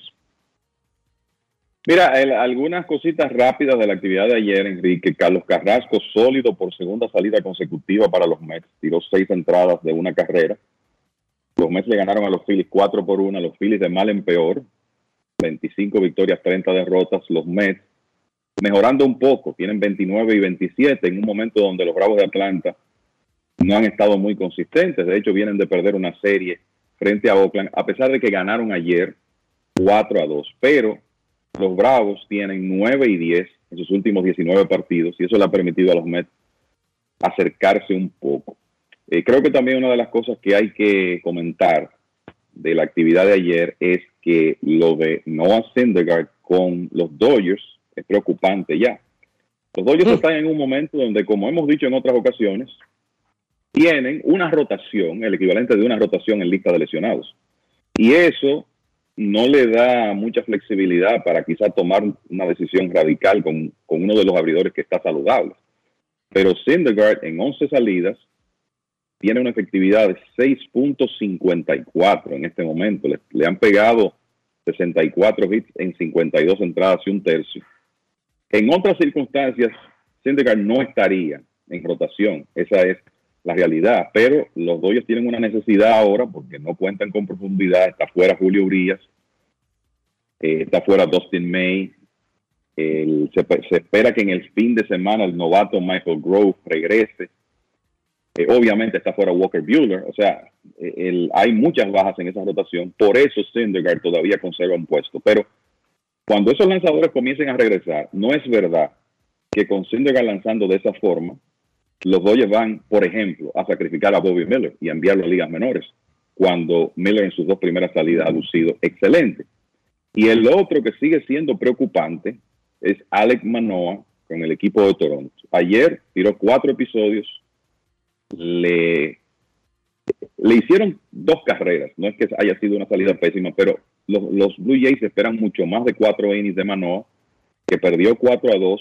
Mira, algunas cositas rápidas de la actividad de ayer, Enrique. Carlos Carrasco, sólido por segunda salida consecutiva para los Mets. Tiró seis entradas de una carrera. Los Mets le ganaron a los Phillies 4 por 1, a los Phillies de mal en peor. 25 victorias, 30 derrotas. Los Mets mejorando un poco, tienen 29 y 27 en un momento donde los Bravos de Atlanta no han estado muy consistentes. De hecho, vienen de perder una serie frente a Oakland, a pesar de que ganaron ayer 4 a 2. Pero los Bravos tienen 9 y 10 en sus últimos 19 partidos y eso le ha permitido a los Mets acercarse un poco. Eh, creo que también una de las cosas que hay que comentar de la actividad de ayer es que lo de Noah Syndergaard con los Dodgers es preocupante ya. Los Dodgers mm. están en un momento donde, como hemos dicho en otras ocasiones, tienen una rotación, el equivalente de una rotación en lista de lesionados. Y eso no le da mucha flexibilidad para quizá tomar una decisión radical con, uno de los abridores que está saludable. Pero Syndergaard en 11 salidas tiene una efectividad de 6.54 en este momento. Le, han pegado 64 hits en 52 entradas y un tercio. En otras circunstancias, Syndergaard no estaría en rotación. Esa es la realidad. Pero los Dodgers tienen una necesidad ahora porque no cuentan con profundidad. Está fuera Julio Urias, eh, está fuera Dustin May. se, espera que en el fin de semana el novato Michael Grove regrese. Eh, obviamente está fuera Walker Bueller. O sea, eh, hay muchas bajas en esa rotación. Por eso Syndergaard todavía conserva un puesto. Pero cuando esos lanzadores comiencen a regresar, no es verdad que con Syndergaard lanzando de esa forma, los Dodgers van, por ejemplo, a sacrificar a Bobby Miller y a enviarlo a ligas menores, cuando Miller en sus dos primeras salidas ha lucido excelente. Y el otro que sigue siendo preocupante es Alex Manoa con el equipo de Toronto. Ayer tiró cuatro episodios, le, le hicieron dos carreras, no es que haya sido una salida pésima, pero los, los Blue Jays esperan mucho más de cuatro innings de Manoa, que perdió 4 a 2,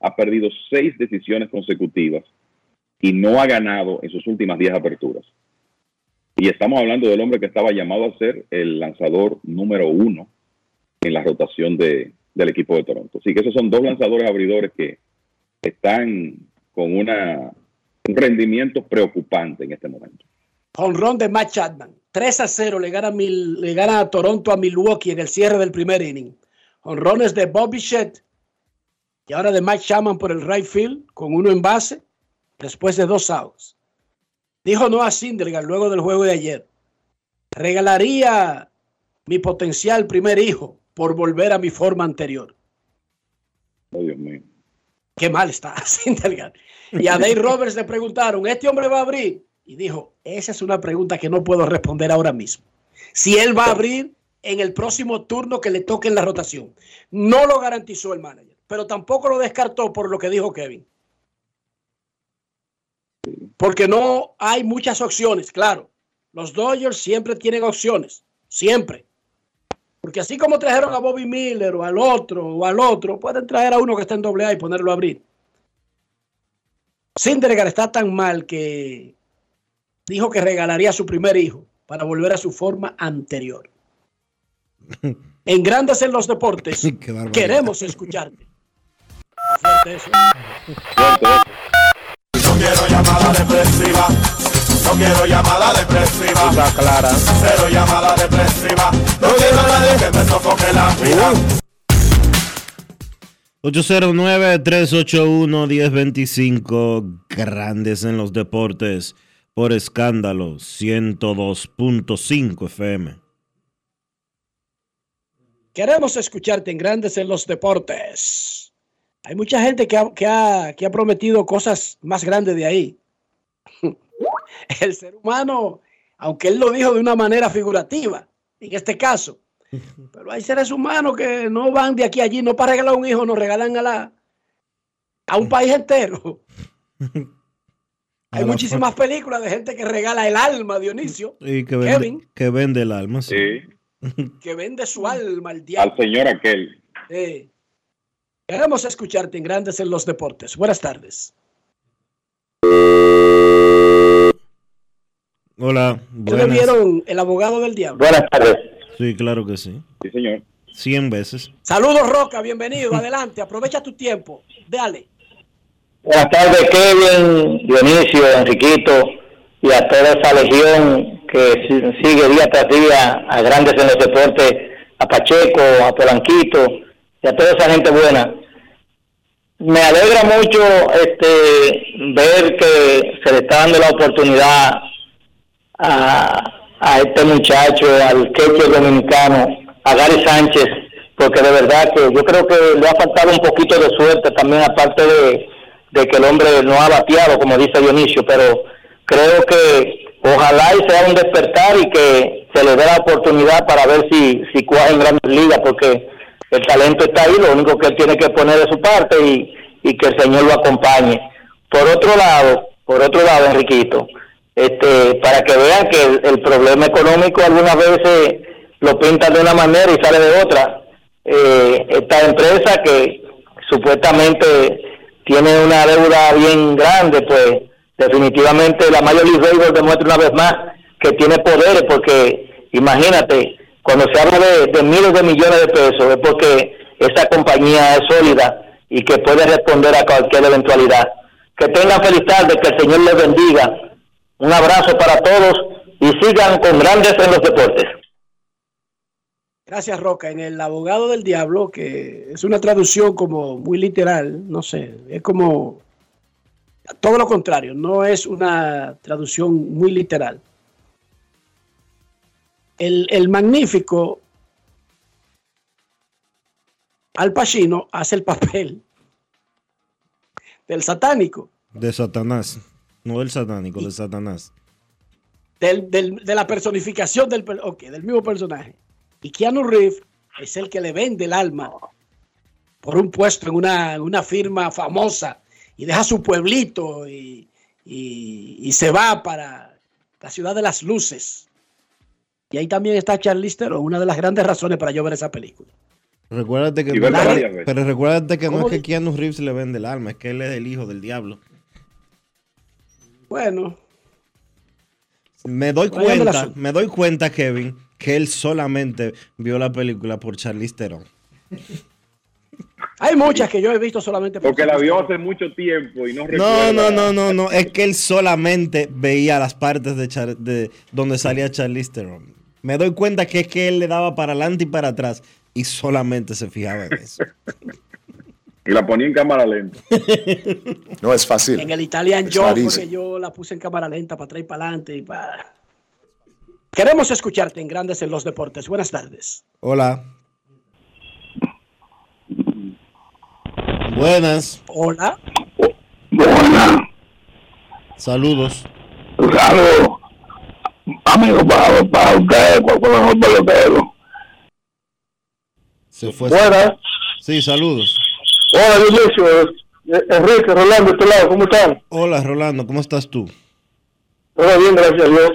ha perdido seis decisiones consecutivas y no ha ganado en sus últimas 10 aperturas. Y estamos hablando del hombre que estaba llamado a ser el lanzador número uno en la rotación de, del equipo de Toronto. Así que esos son dos lanzadores abridores que están con una, un rendimiento preocupante en este momento. Honrón de Matt Chapman. 3 a 0 le gana, le gana a Toronto a Milwaukee en el cierre del primer inning. Honrones de Bobby Shett y ahora de Mike Chapman por el right field con uno en base después de dos outs. Dijo Noah Syndergaard luego del juego de ayer. Regalaría mi potencial primer hijo por volver a mi forma anterior. Oh, Dios mío. Qué mal está Syndergaard. Y a Dave Roberts le preguntaron, ¿este hombre va a abrir? Y dijo, esa es una pregunta que no puedo responder ahora mismo. Si él va a abrir en el próximo turno que le toque en la rotación. No lo garantizó el manager, pero tampoco lo descartó por lo que dijo Kevin. Porque no hay muchas opciones, claro. Los Dodgers siempre tienen opciones, siempre. Porque así como trajeron a Bobby Miller o al otro o al otro, pueden traer a uno que está en doble A y ponerlo a abrir. Sindergaard está tan mal que dijo que regalaría a su primer hijo para volver a su forma anterior. En Grandes en los Deportes, queremos escucharte. Fuerte eso. No quiero llamada depresiva. No quiero llamada depresiva. Está clara. Cero llamada depresiva. No quiero a nadie que me sofoque la vida. 809-381-1025, grandes en los deportes, por escándalo, 102.5 FM. Queremos escucharte en Grandes en los Deportes. Hay mucha gente que ha, que ha- que ha prometido cosas más grandes de ahí. El ser humano, aunque él lo dijo de una manera figurativa, en este caso, pero hay seres humanos que no van de aquí a allí, no para regalar un hijo, nos regalan a, la, a un país entero. Hay A muchísimas películas de gente que regala el alma, Dionisio, Y que Kevin. que vende el alma, sí. que vende su alma al diablo. Al señor aquel. Sí. Queremos escucharte en Grandes en los Deportes. Buenas tardes. Hola, ¿Ustedes buenas. vieron El Abogado del Diablo? Buenas tardes. Sí, claro que sí. Sí, señor. 100 veces. Saludos, Roca, bienvenido. Adelante, aprovecha tu tiempo. Dale. Buenas tardes, Kevin, Dionisio, Enriquito y a toda esa legión que si- sigue día tras día a grandes en los deportes, a Pacheco, a Polanquito y a toda esa gente buena. Me alegra mucho este ver que se le está dando la oportunidad a, a este muchacho, al queche dominicano, a Gary Sánchez, porque de verdad que yo creo que le ha faltado un poquito de suerte también, aparte de, de que el hombre no ha bateado, como dice Dionisio, pero creo que ojalá y sea un despertar y que se le dé la oportunidad para ver si, si cuaja en grandes ligas, porque el talento está ahí, lo único que él tiene que poner de su parte y, y que el Señor lo acompañe. Por otro lado, por otro lado, Enriquito, este, para que vean que el, problema económico algunas veces lo pintan de una manera y sale de otra. Eh, esta empresa que supuestamente tiene una deuda bien grande, pues definitivamente la Major League Baseball demuestra una vez más que tiene poderes, porque imagínate, cuando se habla de, de miles de millones de pesos es porque esa compañía es sólida y que puede responder a cualquier eventualidad. Que tengan feliz tarde, que el Señor les bendiga. Un abrazo para todos y sigan con grandes en los deportes. Gracias, Roca. En El Abogado del Diablo, que es una traducción como muy literal, no sé, es como todo lo contrario, no es una traducción muy literal. El, el magnífico Al Pacino hace el papel del satánico, De Satanás. No del satánico, de Satanás. del- del- de la personificación del, per- ok, del mismo personaje. Y Keanu Reeves es el que le vende el alma por un puesto en una, una firma famosa y deja su pueblito y, y- y se va para la ciudad de las luces. Y ahí también está Charlize Theron, una de las grandes razones para yo ver esa película. Recuérdate que, Y pero recuérdate que no ¿Cómo es que Keanu Reeves le vende el alma, es que él es el hijo del diablo. Bueno, Me doy cuenta, me doy cuenta, Kevin, que él solamente vio la película por Charlize Theron. hay muchas que yo he visto solamente por Porque la vio hace mucho tiempo y no No, recuerda. no, no, no, no, es que él solamente veía las partes de, Char- de donde salía Charlize Theron. Me doy cuenta que es que él le daba para adelante y para atrás y solamente se fijaba en eso. Y la ponía en cámara lenta. No es fácil. En el Italian It's Job not fue easy. que yo la puse en cámara lenta para atrás y para adelante y para... Queremos escucharte en Grandes en los Deportes. Buenas tardes. Hola. Buenas. Hola. Buenas. Saludos. Saludos. Amigo, para, para usted, por mejor pelotero. Se fue. Buenas. Sí, saludos. Hola, Dionisio. Enrique, Rolando, de este lado, ¿cómo están? Hola, Rolando, ¿cómo estás tú? Todo bien, gracias a Dios.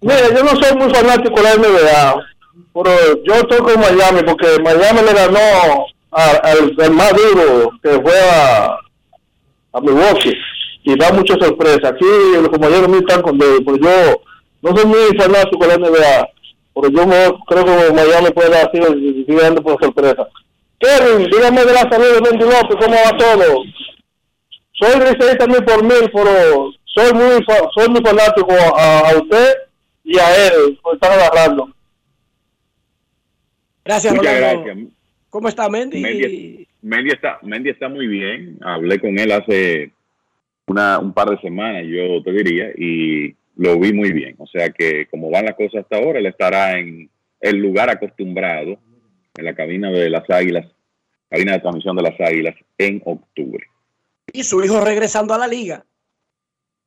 Mira, yo no soy muy fanático de la NBA. pero yo estoy con Miami porque Miami le ganó al, más duro que fue a, a Milwaukee y da mucha sorpresa. Aquí los compañeros míos están con David, pero yo no soy muy fanático de la NBA, pero yo creo que Miami puede dar así y sigue dando por sorpresa. Kevin, dígame de la salud de Mendy López, ¿cómo va todo? Soy liceísta mil por mil, pero soy muy soy muy fanático a, a usted y a él, por estar agarrando. Gracias, Muchas Rolando. gracias. ¿Cómo está Mendy? Mendy, Mendy está, Mendy está muy bien. Hablé con él hace una, un par de semanas, yo te diría, y lo vi muy bien. O sea que como van las cosas hasta ahora, él estará en el lugar acostumbrado, en la cabina de las Águilas, cabina de transmisión de las Águilas, en octubre. Y su hijo regresando a la liga,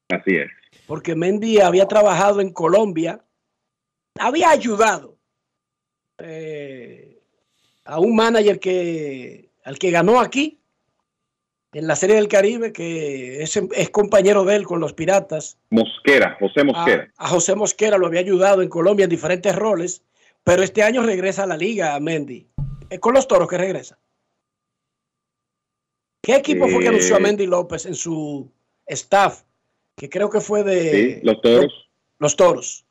Así es. porque Mendy había trabajado en Colombia, había ayudado eh, a un manager que al que ganó aquí en la Serie del Caribe, que es, es compañero de él con los Piratas. Mosquera, José A, Mosquera. a José Mosquera lo había ayudado en Colombia en diferentes roles, pero este año regresa a la liga, Mendy. Es con los toros que regresa. ¿Qué equipo fue que Eh, anunció a Mendy López en su staff? Que creo que fue de Sí, los toros. los toros.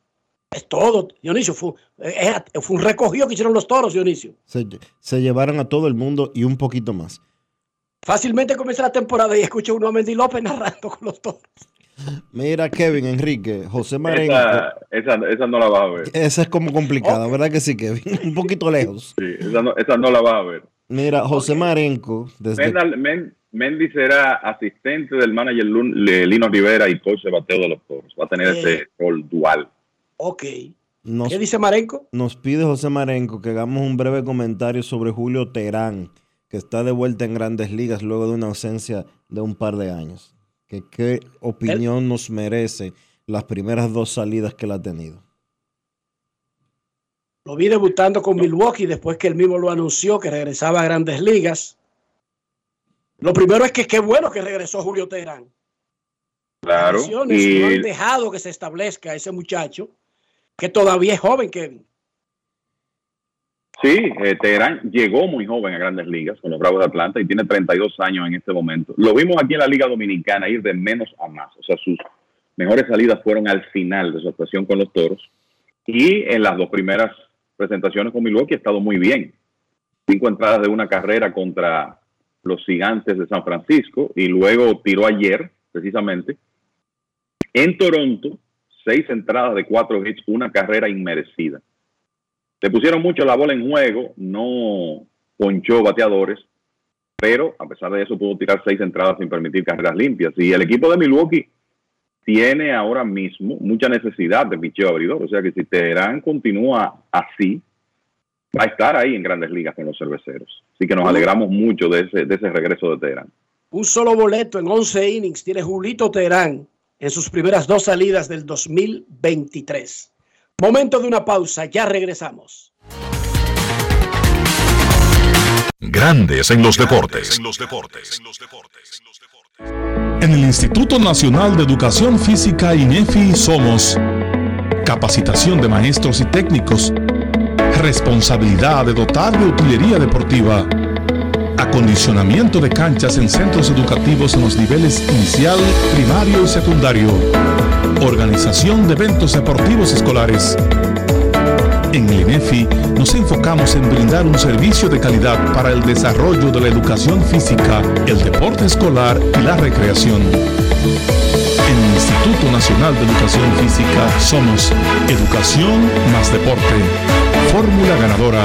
Es todo, Dionisio. Fue, eh, fue un recogido que hicieron los toros, Dionisio. Se, se llevaron a todo el mundo y un poquito más. Fácilmente comienza la temporada y escucha uno a Mendy López narrando con los toros. Mira, Kevin, Enrique, José Marengo. Esa, esa, esa no la vas a ver. Esa es como complicada, ¿verdad que sí, Kevin? Un poquito lejos. Sí, esa, no, esa no la vas a ver. Mira, José Marenco, desde Mendal- Men- Mendy será asistente del manager Lino Rivera y coach de bateo de los toros. Va a tener Eh. ese rol dual. Ok. nos, ¿Qué dice Marenco? nos pide José Marenco que hagamos un breve comentario sobre Julio Terán, que está de vuelta en grandes ligas luego de una ausencia de un par de años. Que, ¿Qué opinión nos merece las primeras dos salidas que él ha tenido? Lo vi debutando con Milwaukee después que él mismo lo anunció que regresaba a grandes ligas. Lo primero es que qué bueno que regresó Julio Teherán. Claro. Y no han dejado que se establezca ese muchacho que todavía es joven, Kevin. Sí, eh, Teherán llegó muy joven a grandes ligas con los Bravos de Atlanta y tiene 32 años en este momento. Lo vimos aquí en la Liga Dominicana ir de menos a más. O sea, sus mejores salidas fueron al final de su actuación con los toros. Y en las dos primeras presentaciones con Milwaukee ha estado muy bien. Cinco entradas de una carrera contra los gigantes de San Francisco y luego tiró ayer, precisamente, en Toronto, seis entradas de cuatro hits, una carrera inmerecida. Le pusieron mucho la bola en juego, no ponchó bateadores, pero a pesar de eso pudo tirar seis entradas sin permitir carreras limpias. Y el equipo de Milwaukee tiene ahora mismo mucha necesidad de picheo abridor. O sea que si Teherán continúa así, va a estar ahí en grandes ligas con los cerveceros. Así que nos alegramos mucho de ese, de ese regreso de Teherán. Un solo boleto en 11 innings tiene Julito Teherán en sus primeras dos salidas del 2023. Momento de una pausa, ya regresamos. Grandes en los deportes. En el Instituto Nacional de Educación Física INEFI somos capacitación de maestros y técnicos, responsabilidad de dotar de utilería deportiva, acondicionamiento de canchas en centros educativos en los niveles inicial, primario y secundario, organización de eventos deportivos escolares. En el INEFI nos enfocamos en brindar un servicio de calidad para el desarrollo de la educación física, el deporte escolar y la recreación. En el Instituto Nacional de Educación Física somos Educación más Deporte. Fórmula ganadora.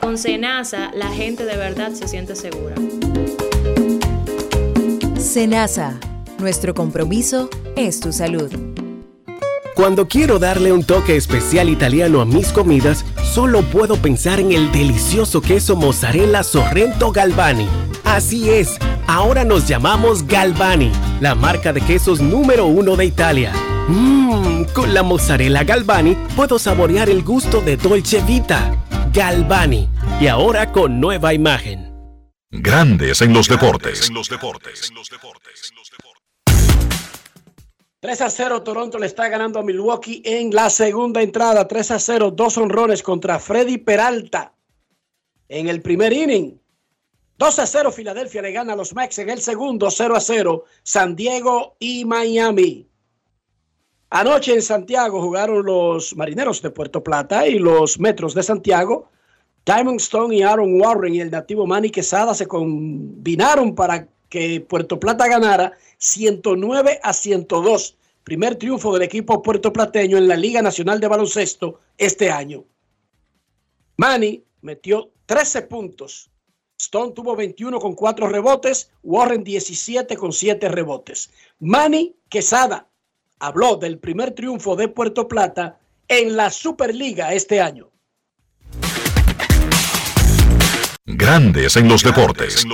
Con Senasa la gente de verdad se siente segura. Senasa, nuestro compromiso es tu salud. Cuando quiero darle un toque especial italiano a mis comidas, solo puedo pensar en el delicioso queso mozzarella Sorrento Galvani. Así es, ahora nos llamamos Galvani, la marca de quesos número uno de Italia. Mmm, con la mozzarella Galvani puedo saborear el gusto de Dolce Vita. Galvani, y ahora con nueva imagen. Grandes en los deportes. 3 a 0 Toronto le está ganando a Milwaukee en la segunda entrada. 3 a 0, dos honrones contra Freddy Peralta en el primer inning. 2 a 0 Filadelfia le gana a los Mex en el segundo. 0 a 0 San Diego y Miami. Anoche en Santiago jugaron los Marineros de Puerto Plata y los Metros de Santiago. Diamond Stone y Aaron Warren y el nativo Manny Quesada se combinaron para que Puerto Plata ganara 109 a 102. Primer triunfo del equipo puertoplateño en la Liga Nacional de Baloncesto este año. Manny metió 13 puntos. Stone tuvo 21 con 4 rebotes, Warren 17 con 7 rebotes. Manny Quesada habló del primer triunfo de Puerto Plata en la Superliga este año. Grandes en los deportes.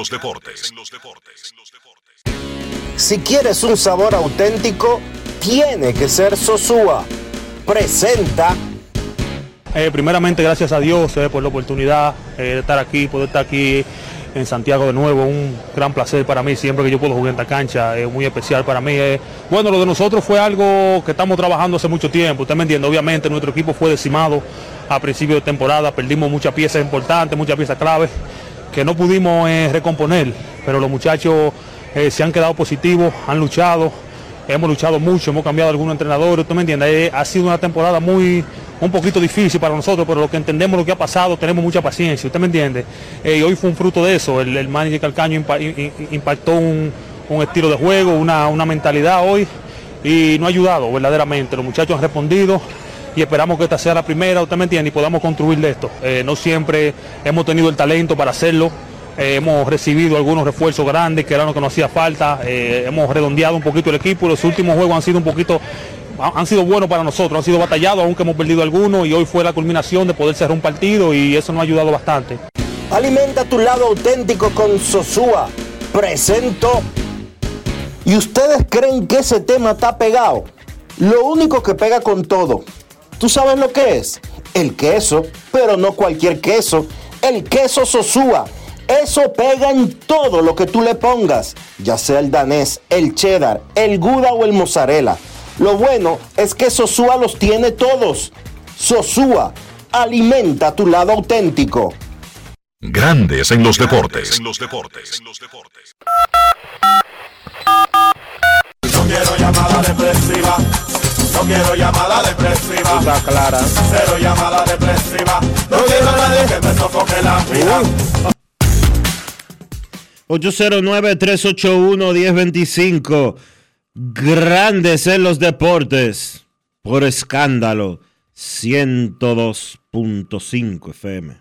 Si quieres un sabor auténtico, tiene que ser Sosúa. Presenta. Eh, primeramente, gracias a Dios eh, por la oportunidad eh, de estar aquí, poder estar aquí en Santiago de nuevo. Un gran placer para mí siempre que yo puedo jugar en esta cancha, es muy especial para mí. bueno, lo de nosotros fue algo que estamos trabajando hace mucho tiempo, usted me entiende, obviamente nuestro equipo fue decimado a principio de temporada, perdimos muchas piezas importantes, muchas piezas claves que no pudimos eh, recomponer, pero los muchachos eh, se han quedado positivos, han luchado, hemos luchado mucho, hemos cambiado algunos entrenadores, usted me entiende, ha sido una temporada muy, un poquito difícil para nosotros, pero lo que entendemos lo que ha pasado, tenemos mucha paciencia, usted me entiende, eh, y hoy fue un fruto de eso, el, el manager Calcaño impactó un, estilo de juego, una, una mentalidad hoy, y no ha ayudado verdaderamente, los muchachos han respondido, y esperamos que esta sea la primera, usted me entiende, y podamos construir de esto. Eh, no siempre hemos tenido el talento para hacerlo. Eh, hemos recibido algunos refuerzos grandes que eran lo que nos hacía falta. Hemos redondeado un poquito el equipo. Los últimos juegos han sido un poquito, han sido buenos para nosotros, han sido batallados, aunque hemos perdido algunos y hoy fue la culminación de poder cerrar un partido y eso nos ha ayudado bastante. Alimenta tu lado auténtico con Sosúa. Presento. ¿Y ustedes creen que ese tema está pegado? Lo único que pega con todo ¿Tú sabes lo que es? El queso, pero no cualquier queso. El queso Sosúa. Eso pega en todo lo que tú le pongas, ya sea el danés, el cheddar, el gouda o el mozzarella. Lo bueno es que Sosúa los tiene todos. Sosúa, alimenta tu lado auténtico. Grandes en los deportes. No quiero llamada depresiva. No quiero llamada depresiva. Está clara. Cero llamada depresiva. No quiero a nadie que me sofoque la vida. 809-381-1025. Grandes en los deportes. Por escándalo. 102.5 FM.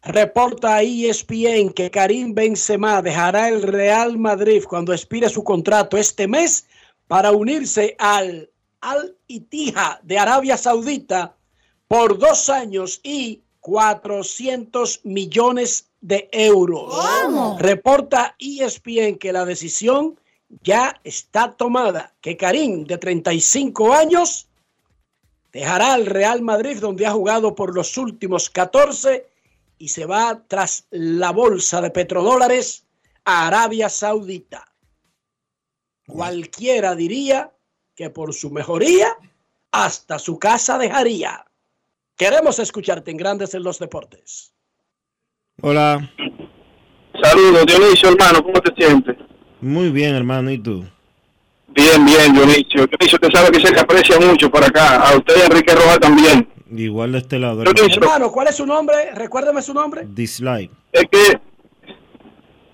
Reporta ESPN que Karim Benzema dejará el Real Madrid cuando expire su contrato este mes para unirse al Al Ittihad de Arabia Saudita por dos años y 400 millones de euros. ¿Cómo? Reporta ESPN que la decisión ya está tomada, que Karim, de 35 años, dejará el Real Madrid, donde ha jugado por los últimos 14, y se va tras la bolsa de petrodólares a Arabia Saudita. Cualquiera diría que por su mejoría hasta su casa dejaría. Queremos escucharte en Grandes en los Deportes. Hola. Saludos, Dionisio, hermano, ¿cómo te sientes? Muy bien, hermano. ¿Y tú? Bien, bien, Dionisio. Dionisio, te sabe que se le aprecia mucho por acá. A usted Enrique Rojas también. Igual de este lado. Dionisio, Hermano, ¿cuál es su nombre? Recuérdame su nombre. Dislike. es que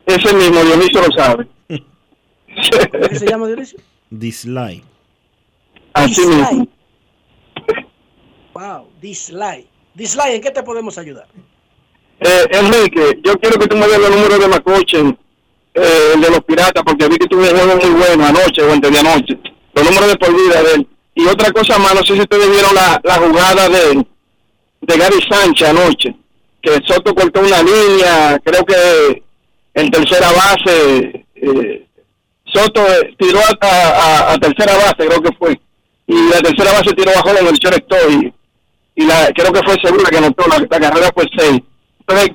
ese mismo Dionisio lo sabe. ¿Cómo que se llama Dionisio? Dislike. Así mismo. Wow, dislike. Dislike, ¿en qué te podemos ayudar? Eh, Enrique, yo quiero que tú me des los números de Macochen, eh, el de los piratas, porque vi que tuvo un juego muy bueno anoche o antes de anoche. Los números de por vida de él. Y otra cosa más, no sé si ustedes vieron la, la jugada de, de Gary Sánchez anoche, que Soto cortó una línea, creo que en tercera base, eh, Soto eh, tiró a, a- tercera base, creo que fue, y la tercera base tiró bajo en el shortstop y, y la, creo que fue segura que anotó, la, la carrera fue seis. Entonces,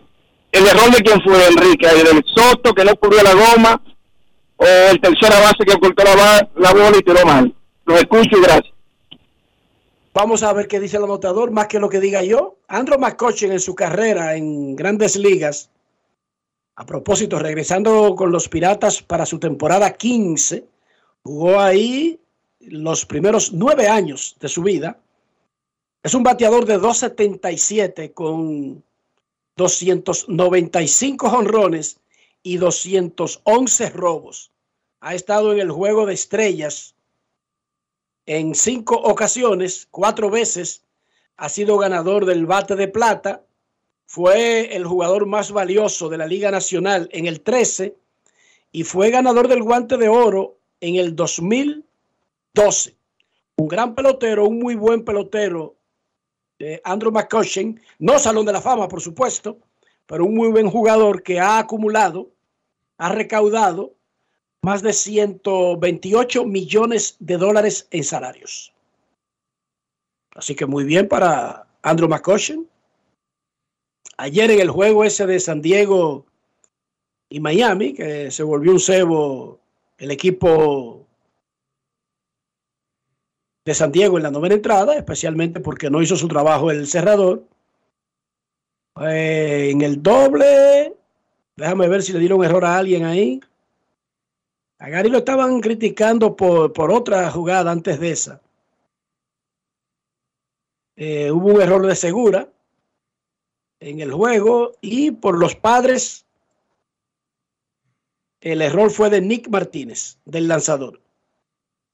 el error de quién fue Enrique, el del Soto que no cubrió la goma, o el tercera base que cortó la, bola y tiró mal. Los escucho y gracias. Vamos a ver qué dice el anotador, más que lo que diga yo. Andrew McCutcheon en su carrera en grandes ligas, a propósito, regresando con los Piratas para su temporada 15, jugó ahí los primeros nueve años de su vida. Es un bateador de 277 con 295 jonrones y 211 robos. Ha estado en el juego de estrellas en cinco ocasiones, cuatro veces ha sido ganador del bate de plata, fue el jugador más valioso de la Liga Nacional en el 13 y fue ganador del guante de oro en el 2012. Un gran pelotero, un muy buen pelotero, Andrew McCutcheon, no Salón de la Fama, por supuesto, pero un muy buen jugador que ha acumulado, ha recaudado más de 128 millones de dólares en salarios. Así que muy bien para Andrew McCutcheon. Ayer en el juego ese de San Diego y Miami, que se volvió un cebo el equipo de San Diego en la novena entrada, especialmente porque no hizo su trabajo el cerrador. Eh, en el doble, déjame ver si le dieron error a alguien ahí. A Gary lo estaban criticando por, por otra jugada antes de esa. Eh, hubo un error de segura en el juego y por los padres el error fue de Nick Martínez, del lanzador.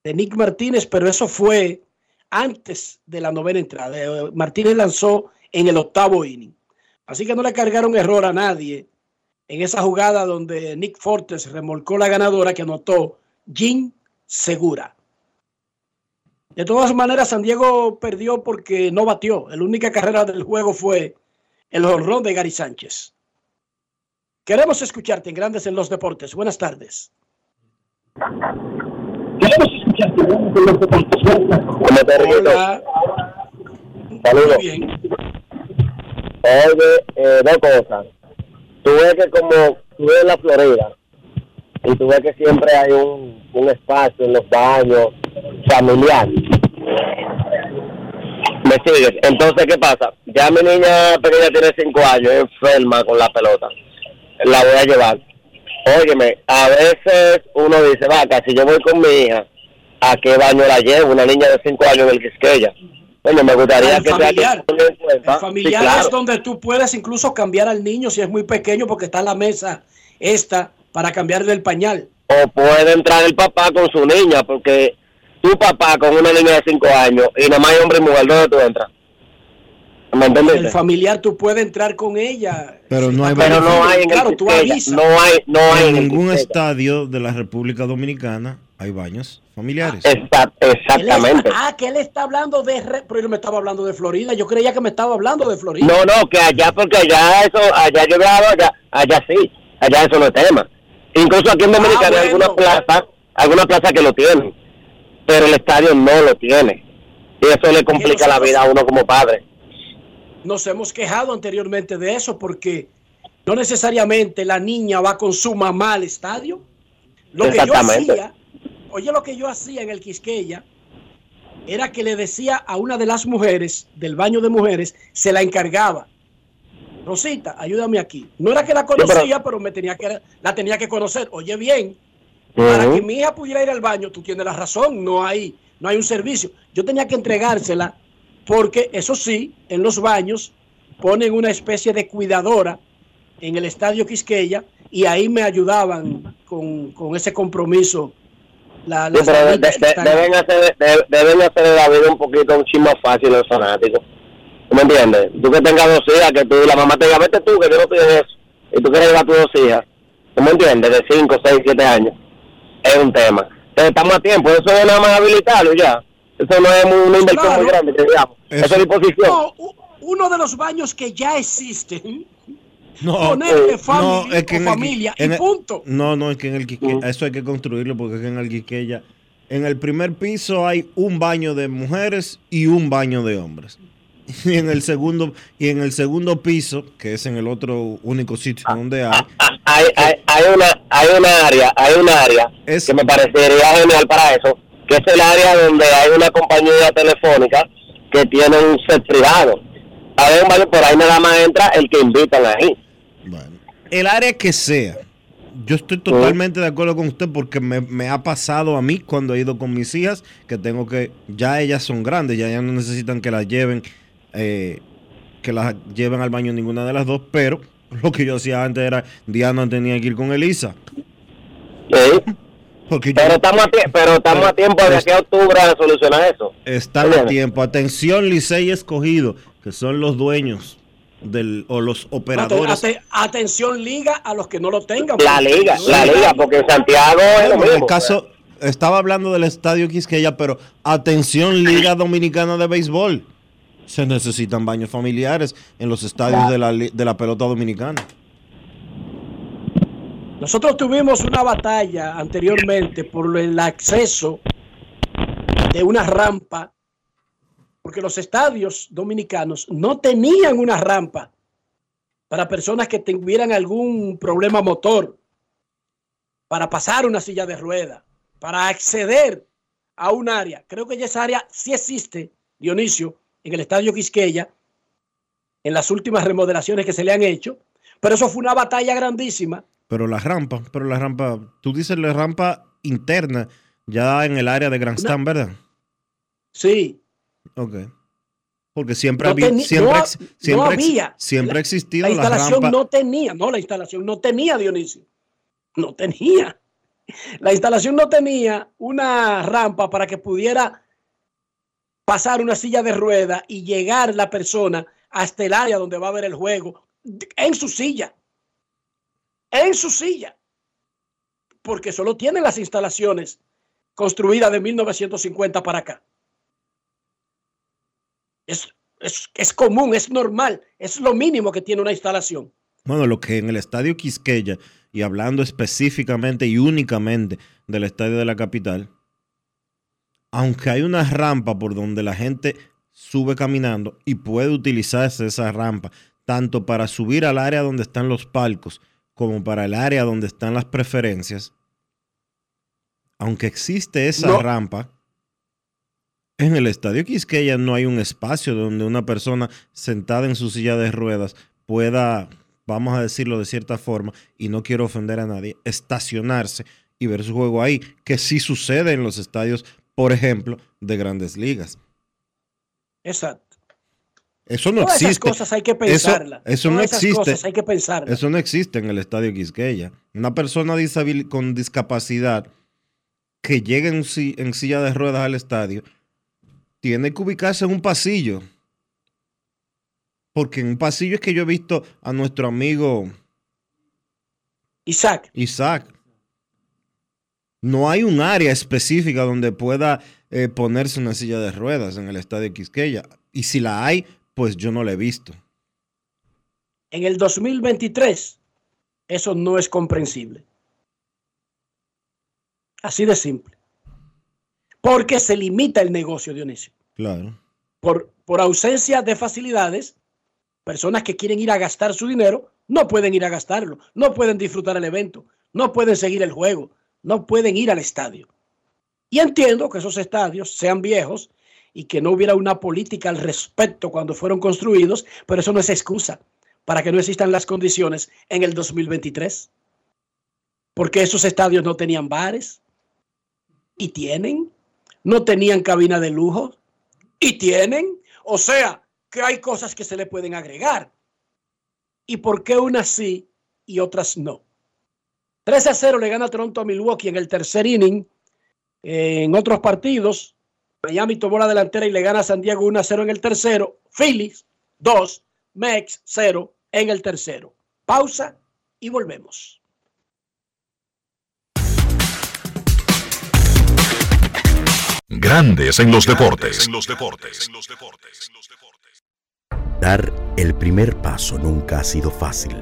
De Nick Martínez, pero eso fue antes de la novena entrada. Eh, Martínez lanzó en el octavo inning. Así que no le cargaron error a nadie en esa jugada donde Nick Fortes remolcó la ganadora que anotó Jim Segura. De todas maneras, San Diego perdió porque no batió. La única carrera del juego fue el honrón de Gary Sánchez. Queremos escucharte en Grandes en los Deportes. Buenas tardes. Hola. Saludos. Muy bien. Oye, eh, dos cosas. Tú ves que como tú ves la Florida y tú ves que siempre hay un, un espacio en los baños familiar. ¿Me sigues? Entonces, ¿qué pasa? Ya mi niña pequeña tiene cinco años, enferma con la pelota. La voy a llevar. Óyeme, a veces uno dice, vaca, si yo voy con mi hija, ¿a qué baño la llevo? Una niña de cinco años en el Quisqueya. Oye, me gustaría El que sea familiar. que en cuenta. El familiar Sí, claro. es donde tú puedes incluso cambiar al niño si es muy pequeño porque está en la mesa esta para cambiarle el pañal. o puede entrar el papá con su niña, porque tu papá con una niña de 5 años y nada más hay hombre y mujer, ¿dónde tú entras? El familiar tú puedes entrar con ella. Pero no hay Pero no hay en el Claro, tú avisas. no hay, no hay en ningún estadio de la República Dominicana hay baños familiares. Exact- exactamente. está- ah, que él está hablando de... re- Pero él me estaba hablando de Florida. Yo creía que me estaba hablando de Florida. No, no, que allá, porque allá eso, allá yo viajaba, allá, allá sí, allá eso no es tema. Incluso aquí en Ah, Dominicana hay algunas plazas, algunas plazas que lo tienen, pero el estadio no lo tiene. Y eso le complica la vida a uno como padre. Nos hemos quejado anteriormente de eso porque no necesariamente la niña va con su mamá al estadio. Lo que yo hacía, oye lo que yo hacía en el Quisqueya, era que le decía a una de las mujeres del baño de mujeres, se la encargaba. Rosita, ayúdame aquí. No era que la conocía, pero me tenía que la tenía que conocer. Oye bien, para que mi hija pudiera ir al baño, tú tienes la razón, no hay, no hay un servicio. Yo tenía que entregársela porque eso sí, en los baños ponen una especie de cuidadora en el estadio Quisqueya y ahí me ayudaban con, con ese compromiso. La, Sí, pero de- están- deben, hacer, de- deben hacer la vida un poquito un chisme fácil los fanáticos. ¿Tú me entiendes? Tú que tengas dos hijas, que tú, la mamá te diga, vete tú, que yo no en eso. Y tú quieres llevar a tus dos hijas. ¿Tú me entiendes? De 5, 6, 7 años. Es un tema. Entonces, estamos a tiempo. Eso es nada más habilitarlo y ya. Eso no es muy- una inversión Claro. muy grande, que digamos. Eso es disposición. No, uno de los baños que ya existen, No, ponerle no, familia es que en el familia en y el- punto. No, no, es que en el Quiqueya, eso hay que construirlo porque es que en el Quiqueya, en el primer piso hay un baño de mujeres y un baño de hombres. Y en el segundo, y en el segundo piso, que es en el otro único sitio donde hay, Hay, hay, hay una hay una área, hay una área que me parecería genial para eso, que es el área donde hay una compañía telefónica que tiene un set privado. Baño, por ahí nada más entra el que invitan ahí. el área que sea. Yo estoy totalmente de acuerdo con usted porque me, me ha pasado a mí cuando he ido con mis hijas que tengo que, ya ellas son grandes, ya, ya no necesitan que las lleven, eh, que las lleven al baño ninguna de las dos, pero lo que yo hacía antes era, Diana tenía que ir con Elisa. Porque Pero estamos a, pero estamos a tiempo de aquí a octubre a solucionar eso. Están a tiempo. Atención, Licey escogido, que son los dueños del, o los operadores. Ate- atención liga a los que no lo tengan. La liga, la liga, porque en Santiago es lo Bueno, en el mismo. caso, estaba hablando del estadio Quisqueya, pero atención, Liga Dominicana de Béisbol. Se necesitan baños familiares en los estadios de la, de la pelota dominicana. Nosotros tuvimos una batalla anteriormente por el acceso de una rampa, porque los estadios dominicanos no tenían una rampa para personas que tuvieran algún problema motor, para pasar una silla de rueda, para acceder a un área. Creo que esa área sí existe, Dionisio, en el estadio Quisqueya, en las últimas remodelaciones que se le han hecho, pero eso fue una batalla grandísima. Pero la rampa, pero la rampa, tú dices la rampa interna, ya en el área de Grandstand, ¿verdad? Sí. Ok. Porque siempre, No había, siempre, no- no siempre, había. siempre La- ha existido La la, instalación rampa. no tenía, no, la instalación no tenía, Dionisio. No tenía. La instalación no tenía una rampa para que pudiera pasar una silla de rueda y llegar la persona hasta el área donde va a ver el juego en su silla. En su silla. Porque solo tienen las instalaciones construidas de 1950 para acá. Es, es, es común, es normal, es lo mínimo que tiene una instalación. Bueno, lo que en el estadio Quisqueya, y hablando específicamente y únicamente del estadio de la capital, aunque hay una rampa por donde la gente sube caminando y puede utilizarse esa rampa, tanto para subir al área donde están los palcos como para el área donde están las preferencias, aunque existe esa No. rampa, en el estadio Quisqueya no hay un espacio donde una persona sentada en su silla de ruedas pueda, vamos a decirlo de cierta forma, y no quiero ofender a nadie, estacionarse y ver su juego ahí, que sí sucede en los estadios, por ejemplo, de grandes ligas. Exacto. Eso no Todas esas existe. cosas hay que Eso- pensarlas. Eso, no esas existe. cosas hay que pensarlas. Eso no existe en el estadio Quisqueya. Una persona con discapacidad que llegue en silla de ruedas al estadio tiene que ubicarse en un pasillo. Porque en un pasillo es que yo he visto a nuestro amigo Isaac. Isaac. No hay un área específica donde pueda eh, ponerse una silla de ruedas en el estadio Quisqueya. Y si la hay, pues yo no la he visto. En el 2023, eso no es comprensible. Así de simple. Porque se limita el negocio, Dionisio. Claro. Por, por ausencia de facilidades, personas que quieren ir a gastar su dinero no pueden ir a gastarlo, no pueden disfrutar el evento, no pueden seguir el juego, no pueden ir al estadio. Y entiendo que esos estadios sean viejos y que no hubiera una política al respecto cuando fueron construidos, pero eso no es excusa para que no existan las condiciones en el 2023. Porque esos estadios no tenían bares y tienen, no tenían cabina de lujo y tienen, o sea, que hay cosas que se le pueden agregar. ¿Y por qué unas sí y otras no? 3 a 0 le gana Toronto a Milwaukee en el tercer inning. En otros partidos, Miami tomó la delantera y le gana a San Diego 1 a 0 en el tercero. Phillies 2, Mex 0 en el tercero. Pausa y volvemos. Grandes en los deportes. Dar el primer paso nunca ha sido fácil,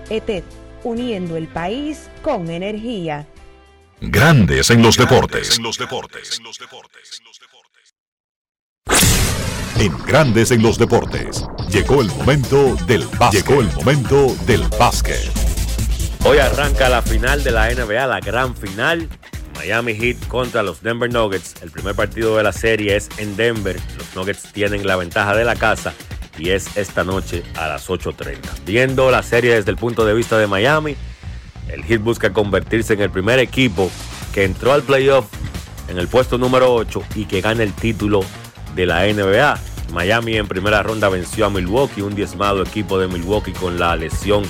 ETED, uniendo el país con energía. Grandes en los deportes. En Grandes en los deportes. Llegó el momento del básquet. Llegó el momento del básquet. Hoy arranca la final de la NBA, la gran final. Miami Heat contra los Denver Nuggets. El primer partido de la serie es en Denver. Los Nuggets tienen la ventaja de la casa y es esta noche a las 8.30. Viendo la serie desde el punto de vista de Miami, el Heat busca convertirse en el primer equipo que entró al playoff en el puesto número 8 y que gane el título de la NBA. Miami en primera ronda venció a Milwaukee, un diezmado equipo de Milwaukee con la lesión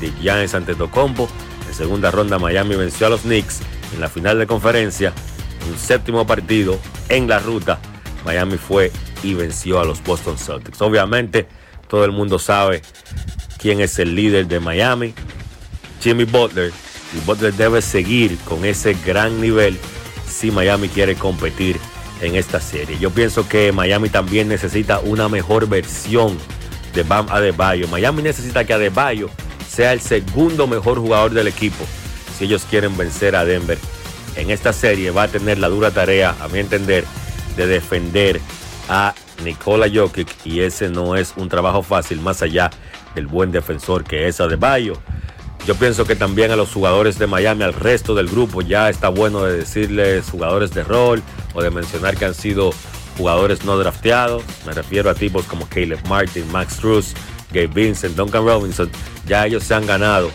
de Giannis Antetokounmpo. En segunda ronda Miami venció a los Knicks en la final de conferencia. Un séptimo partido en la ruta. Miami fue y venció a los Boston Celtics. Obviamente todo el mundo sabe quién es el líder de Miami, Jimmy Butler. Y Butler debe seguir con ese gran nivel si Miami quiere competir en esta serie. Yo pienso que Miami también necesita una mejor versión de Bam Adebayo. Miami necesita que Adebayo sea el segundo mejor jugador del equipo si ellos quieren vencer a Denver. En esta serie va a tener la dura tarea, a mi entender, de defender a Nikola Jokic y ese no es un trabajo fácil más allá del buen defensor que es Adebayo. Yo pienso que también a los jugadores de Miami, al resto del grupo, ya está bueno de decirles jugadores de rol o de mencionar que han sido jugadores no drafteados. Me refiero a tipos como Caleb Martin, Max Truss, Gabe Vincent, Duncan Robinson. Ya ellos se han ganado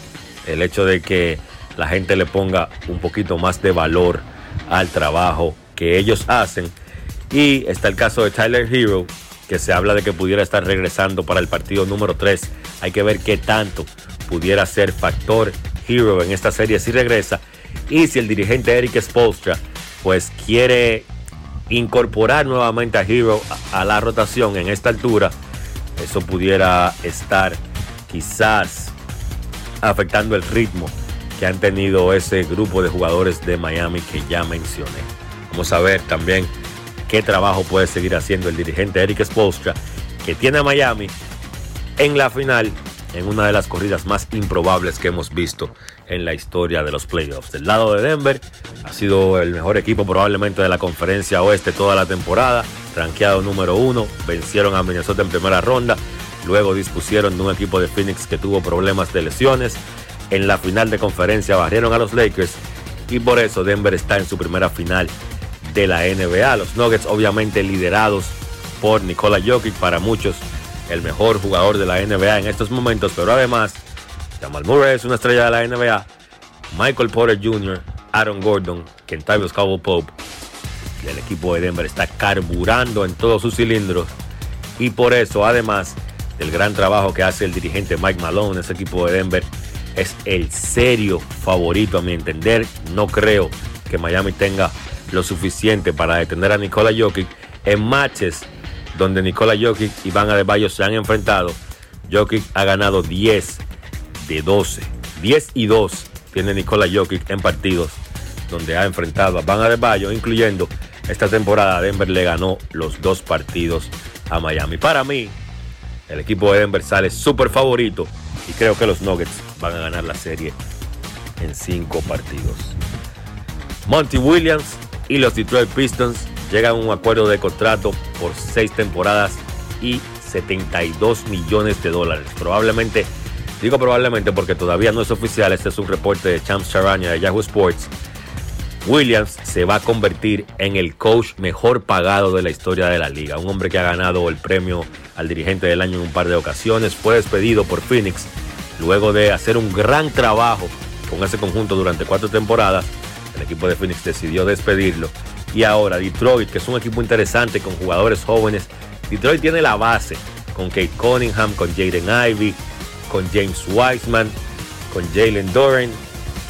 el hecho de que la gente le ponga un poquito más de valor al trabajo que ellos hacen. Y está el caso de Tyler Hero, que se habla de que pudiera estar regresando para el partido número 3. Hay que ver qué tanto pudiera ser factor Hero en esta serie si regresa. Y si el dirigente Eric Spolstra pues quiere incorporar nuevamente a Hero a, a la rotación en esta altura, eso pudiera estar quizás afectando el ritmo que han tenido ese grupo de jugadores de Miami que ya mencioné. Vamos a ver también qué trabajo puede seguir haciendo el dirigente Eric Spolstra, que tiene a Miami en la final en una de las corridas más improbables que hemos visto en la historia de los playoffs. Del lado de Denver ha sido el mejor equipo probablemente de la conferencia oeste toda la temporada, rankeado número uno, vencieron a Minnesota en primera ronda, luego dispusieron de un equipo de Phoenix que tuvo problemas de lesiones, en la final de conferencia barrieron a los Lakers y por eso Denver está en su primera final de la NBA. Los Nuggets obviamente liderados por Nikola Jokic, para muchos el mejor jugador de la NBA en estos momentos, pero además Jamal Murray es una estrella de la NBA, Michael Porter Jr., Aaron Gordon, Kentavious Cowboy Pope el equipo de Denver está carburando en todos sus cilindros y por eso además del gran trabajo que hace el dirigente Mike Malone, ese equipo de Denver es el serio favorito a mi entender. No creo que Miami tenga lo suficiente para detener a Nikola Jokic en matches donde Nikola Jokic y Van Adebayo se han enfrentado. Jokic ha ganado 10 de 12. 10 y 2 tiene Nikola Jokic en partidos donde ha enfrentado a Van Adebayo, incluyendo esta temporada Denver le ganó los dos partidos a Miami. Para mí, el equipo de Denver sale súper favorito y creo que los Nuggets van a ganar la serie en cinco partidos. Monty Williams y los Detroit Pistons llegan a un acuerdo de contrato por seis temporadas y 72 millones de dólares. Probablemente, digo probablemente porque todavía no es oficial, este es un reporte de Champs Charania de Yahoo Sports. Williams se va a convertir en el coach mejor pagado de la historia de la liga. Un hombre que ha ganado el premio al dirigente del año en un par de ocasiones. Fue despedido por Phoenix luego de hacer un gran trabajo con ese conjunto durante cuatro temporadas. El equipo de Phoenix decidió despedirlo. Y ahora Detroit, que es un equipo interesante con jugadores jóvenes. Detroit tiene la base con Kate Cunningham, con Jaden Ivey, con James Wiseman, con Jalen Doran.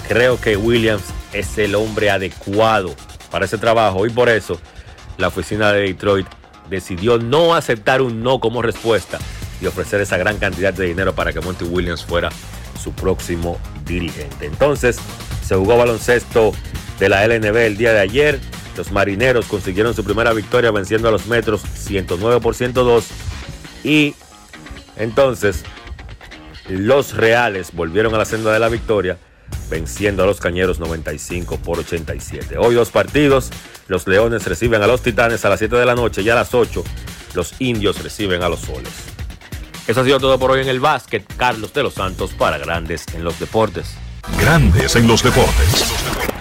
Creo que Williams es el hombre adecuado para ese trabajo y por eso la oficina de Detroit decidió no aceptar un no como respuesta y ofrecer esa gran cantidad de dinero para que Monty Williams fuera su próximo dirigente. Entonces se jugó baloncesto de la LNB el día de ayer. Los marineros consiguieron su primera victoria venciendo a los metros 109 por 102 y entonces los reales volvieron a la senda de la victoria venciendo a los Cañeros 95 por 87. Hoy dos partidos, los Leones reciben a los Titanes a las 7 de la noche y a las 8 los Indios reciben a los Soles. Eso ha sido todo por hoy en el básquet. Carlos de los Santos para Grandes en los Deportes. Grandes en los deportes.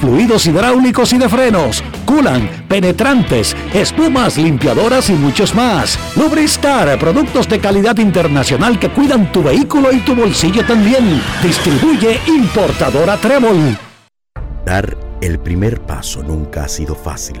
fluidos hidráulicos y de frenos, culan, penetrantes, espumas, limpiadoras y muchos más. Lubristar, productos de calidad internacional que cuidan tu vehículo y tu bolsillo también. Distribuye importadora Trébol. Dar el primer paso nunca ha sido fácil,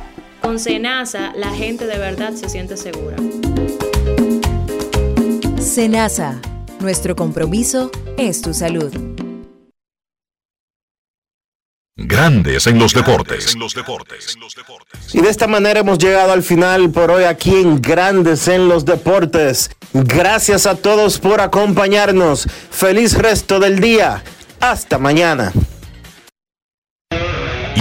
Con Senasa la gente de verdad se siente segura. Senasa, nuestro compromiso es tu salud. Grandes en los deportes. Y de esta manera hemos llegado al final por hoy aquí en Grandes en los Deportes. Gracias a todos por acompañarnos. Feliz resto del día. Hasta mañana.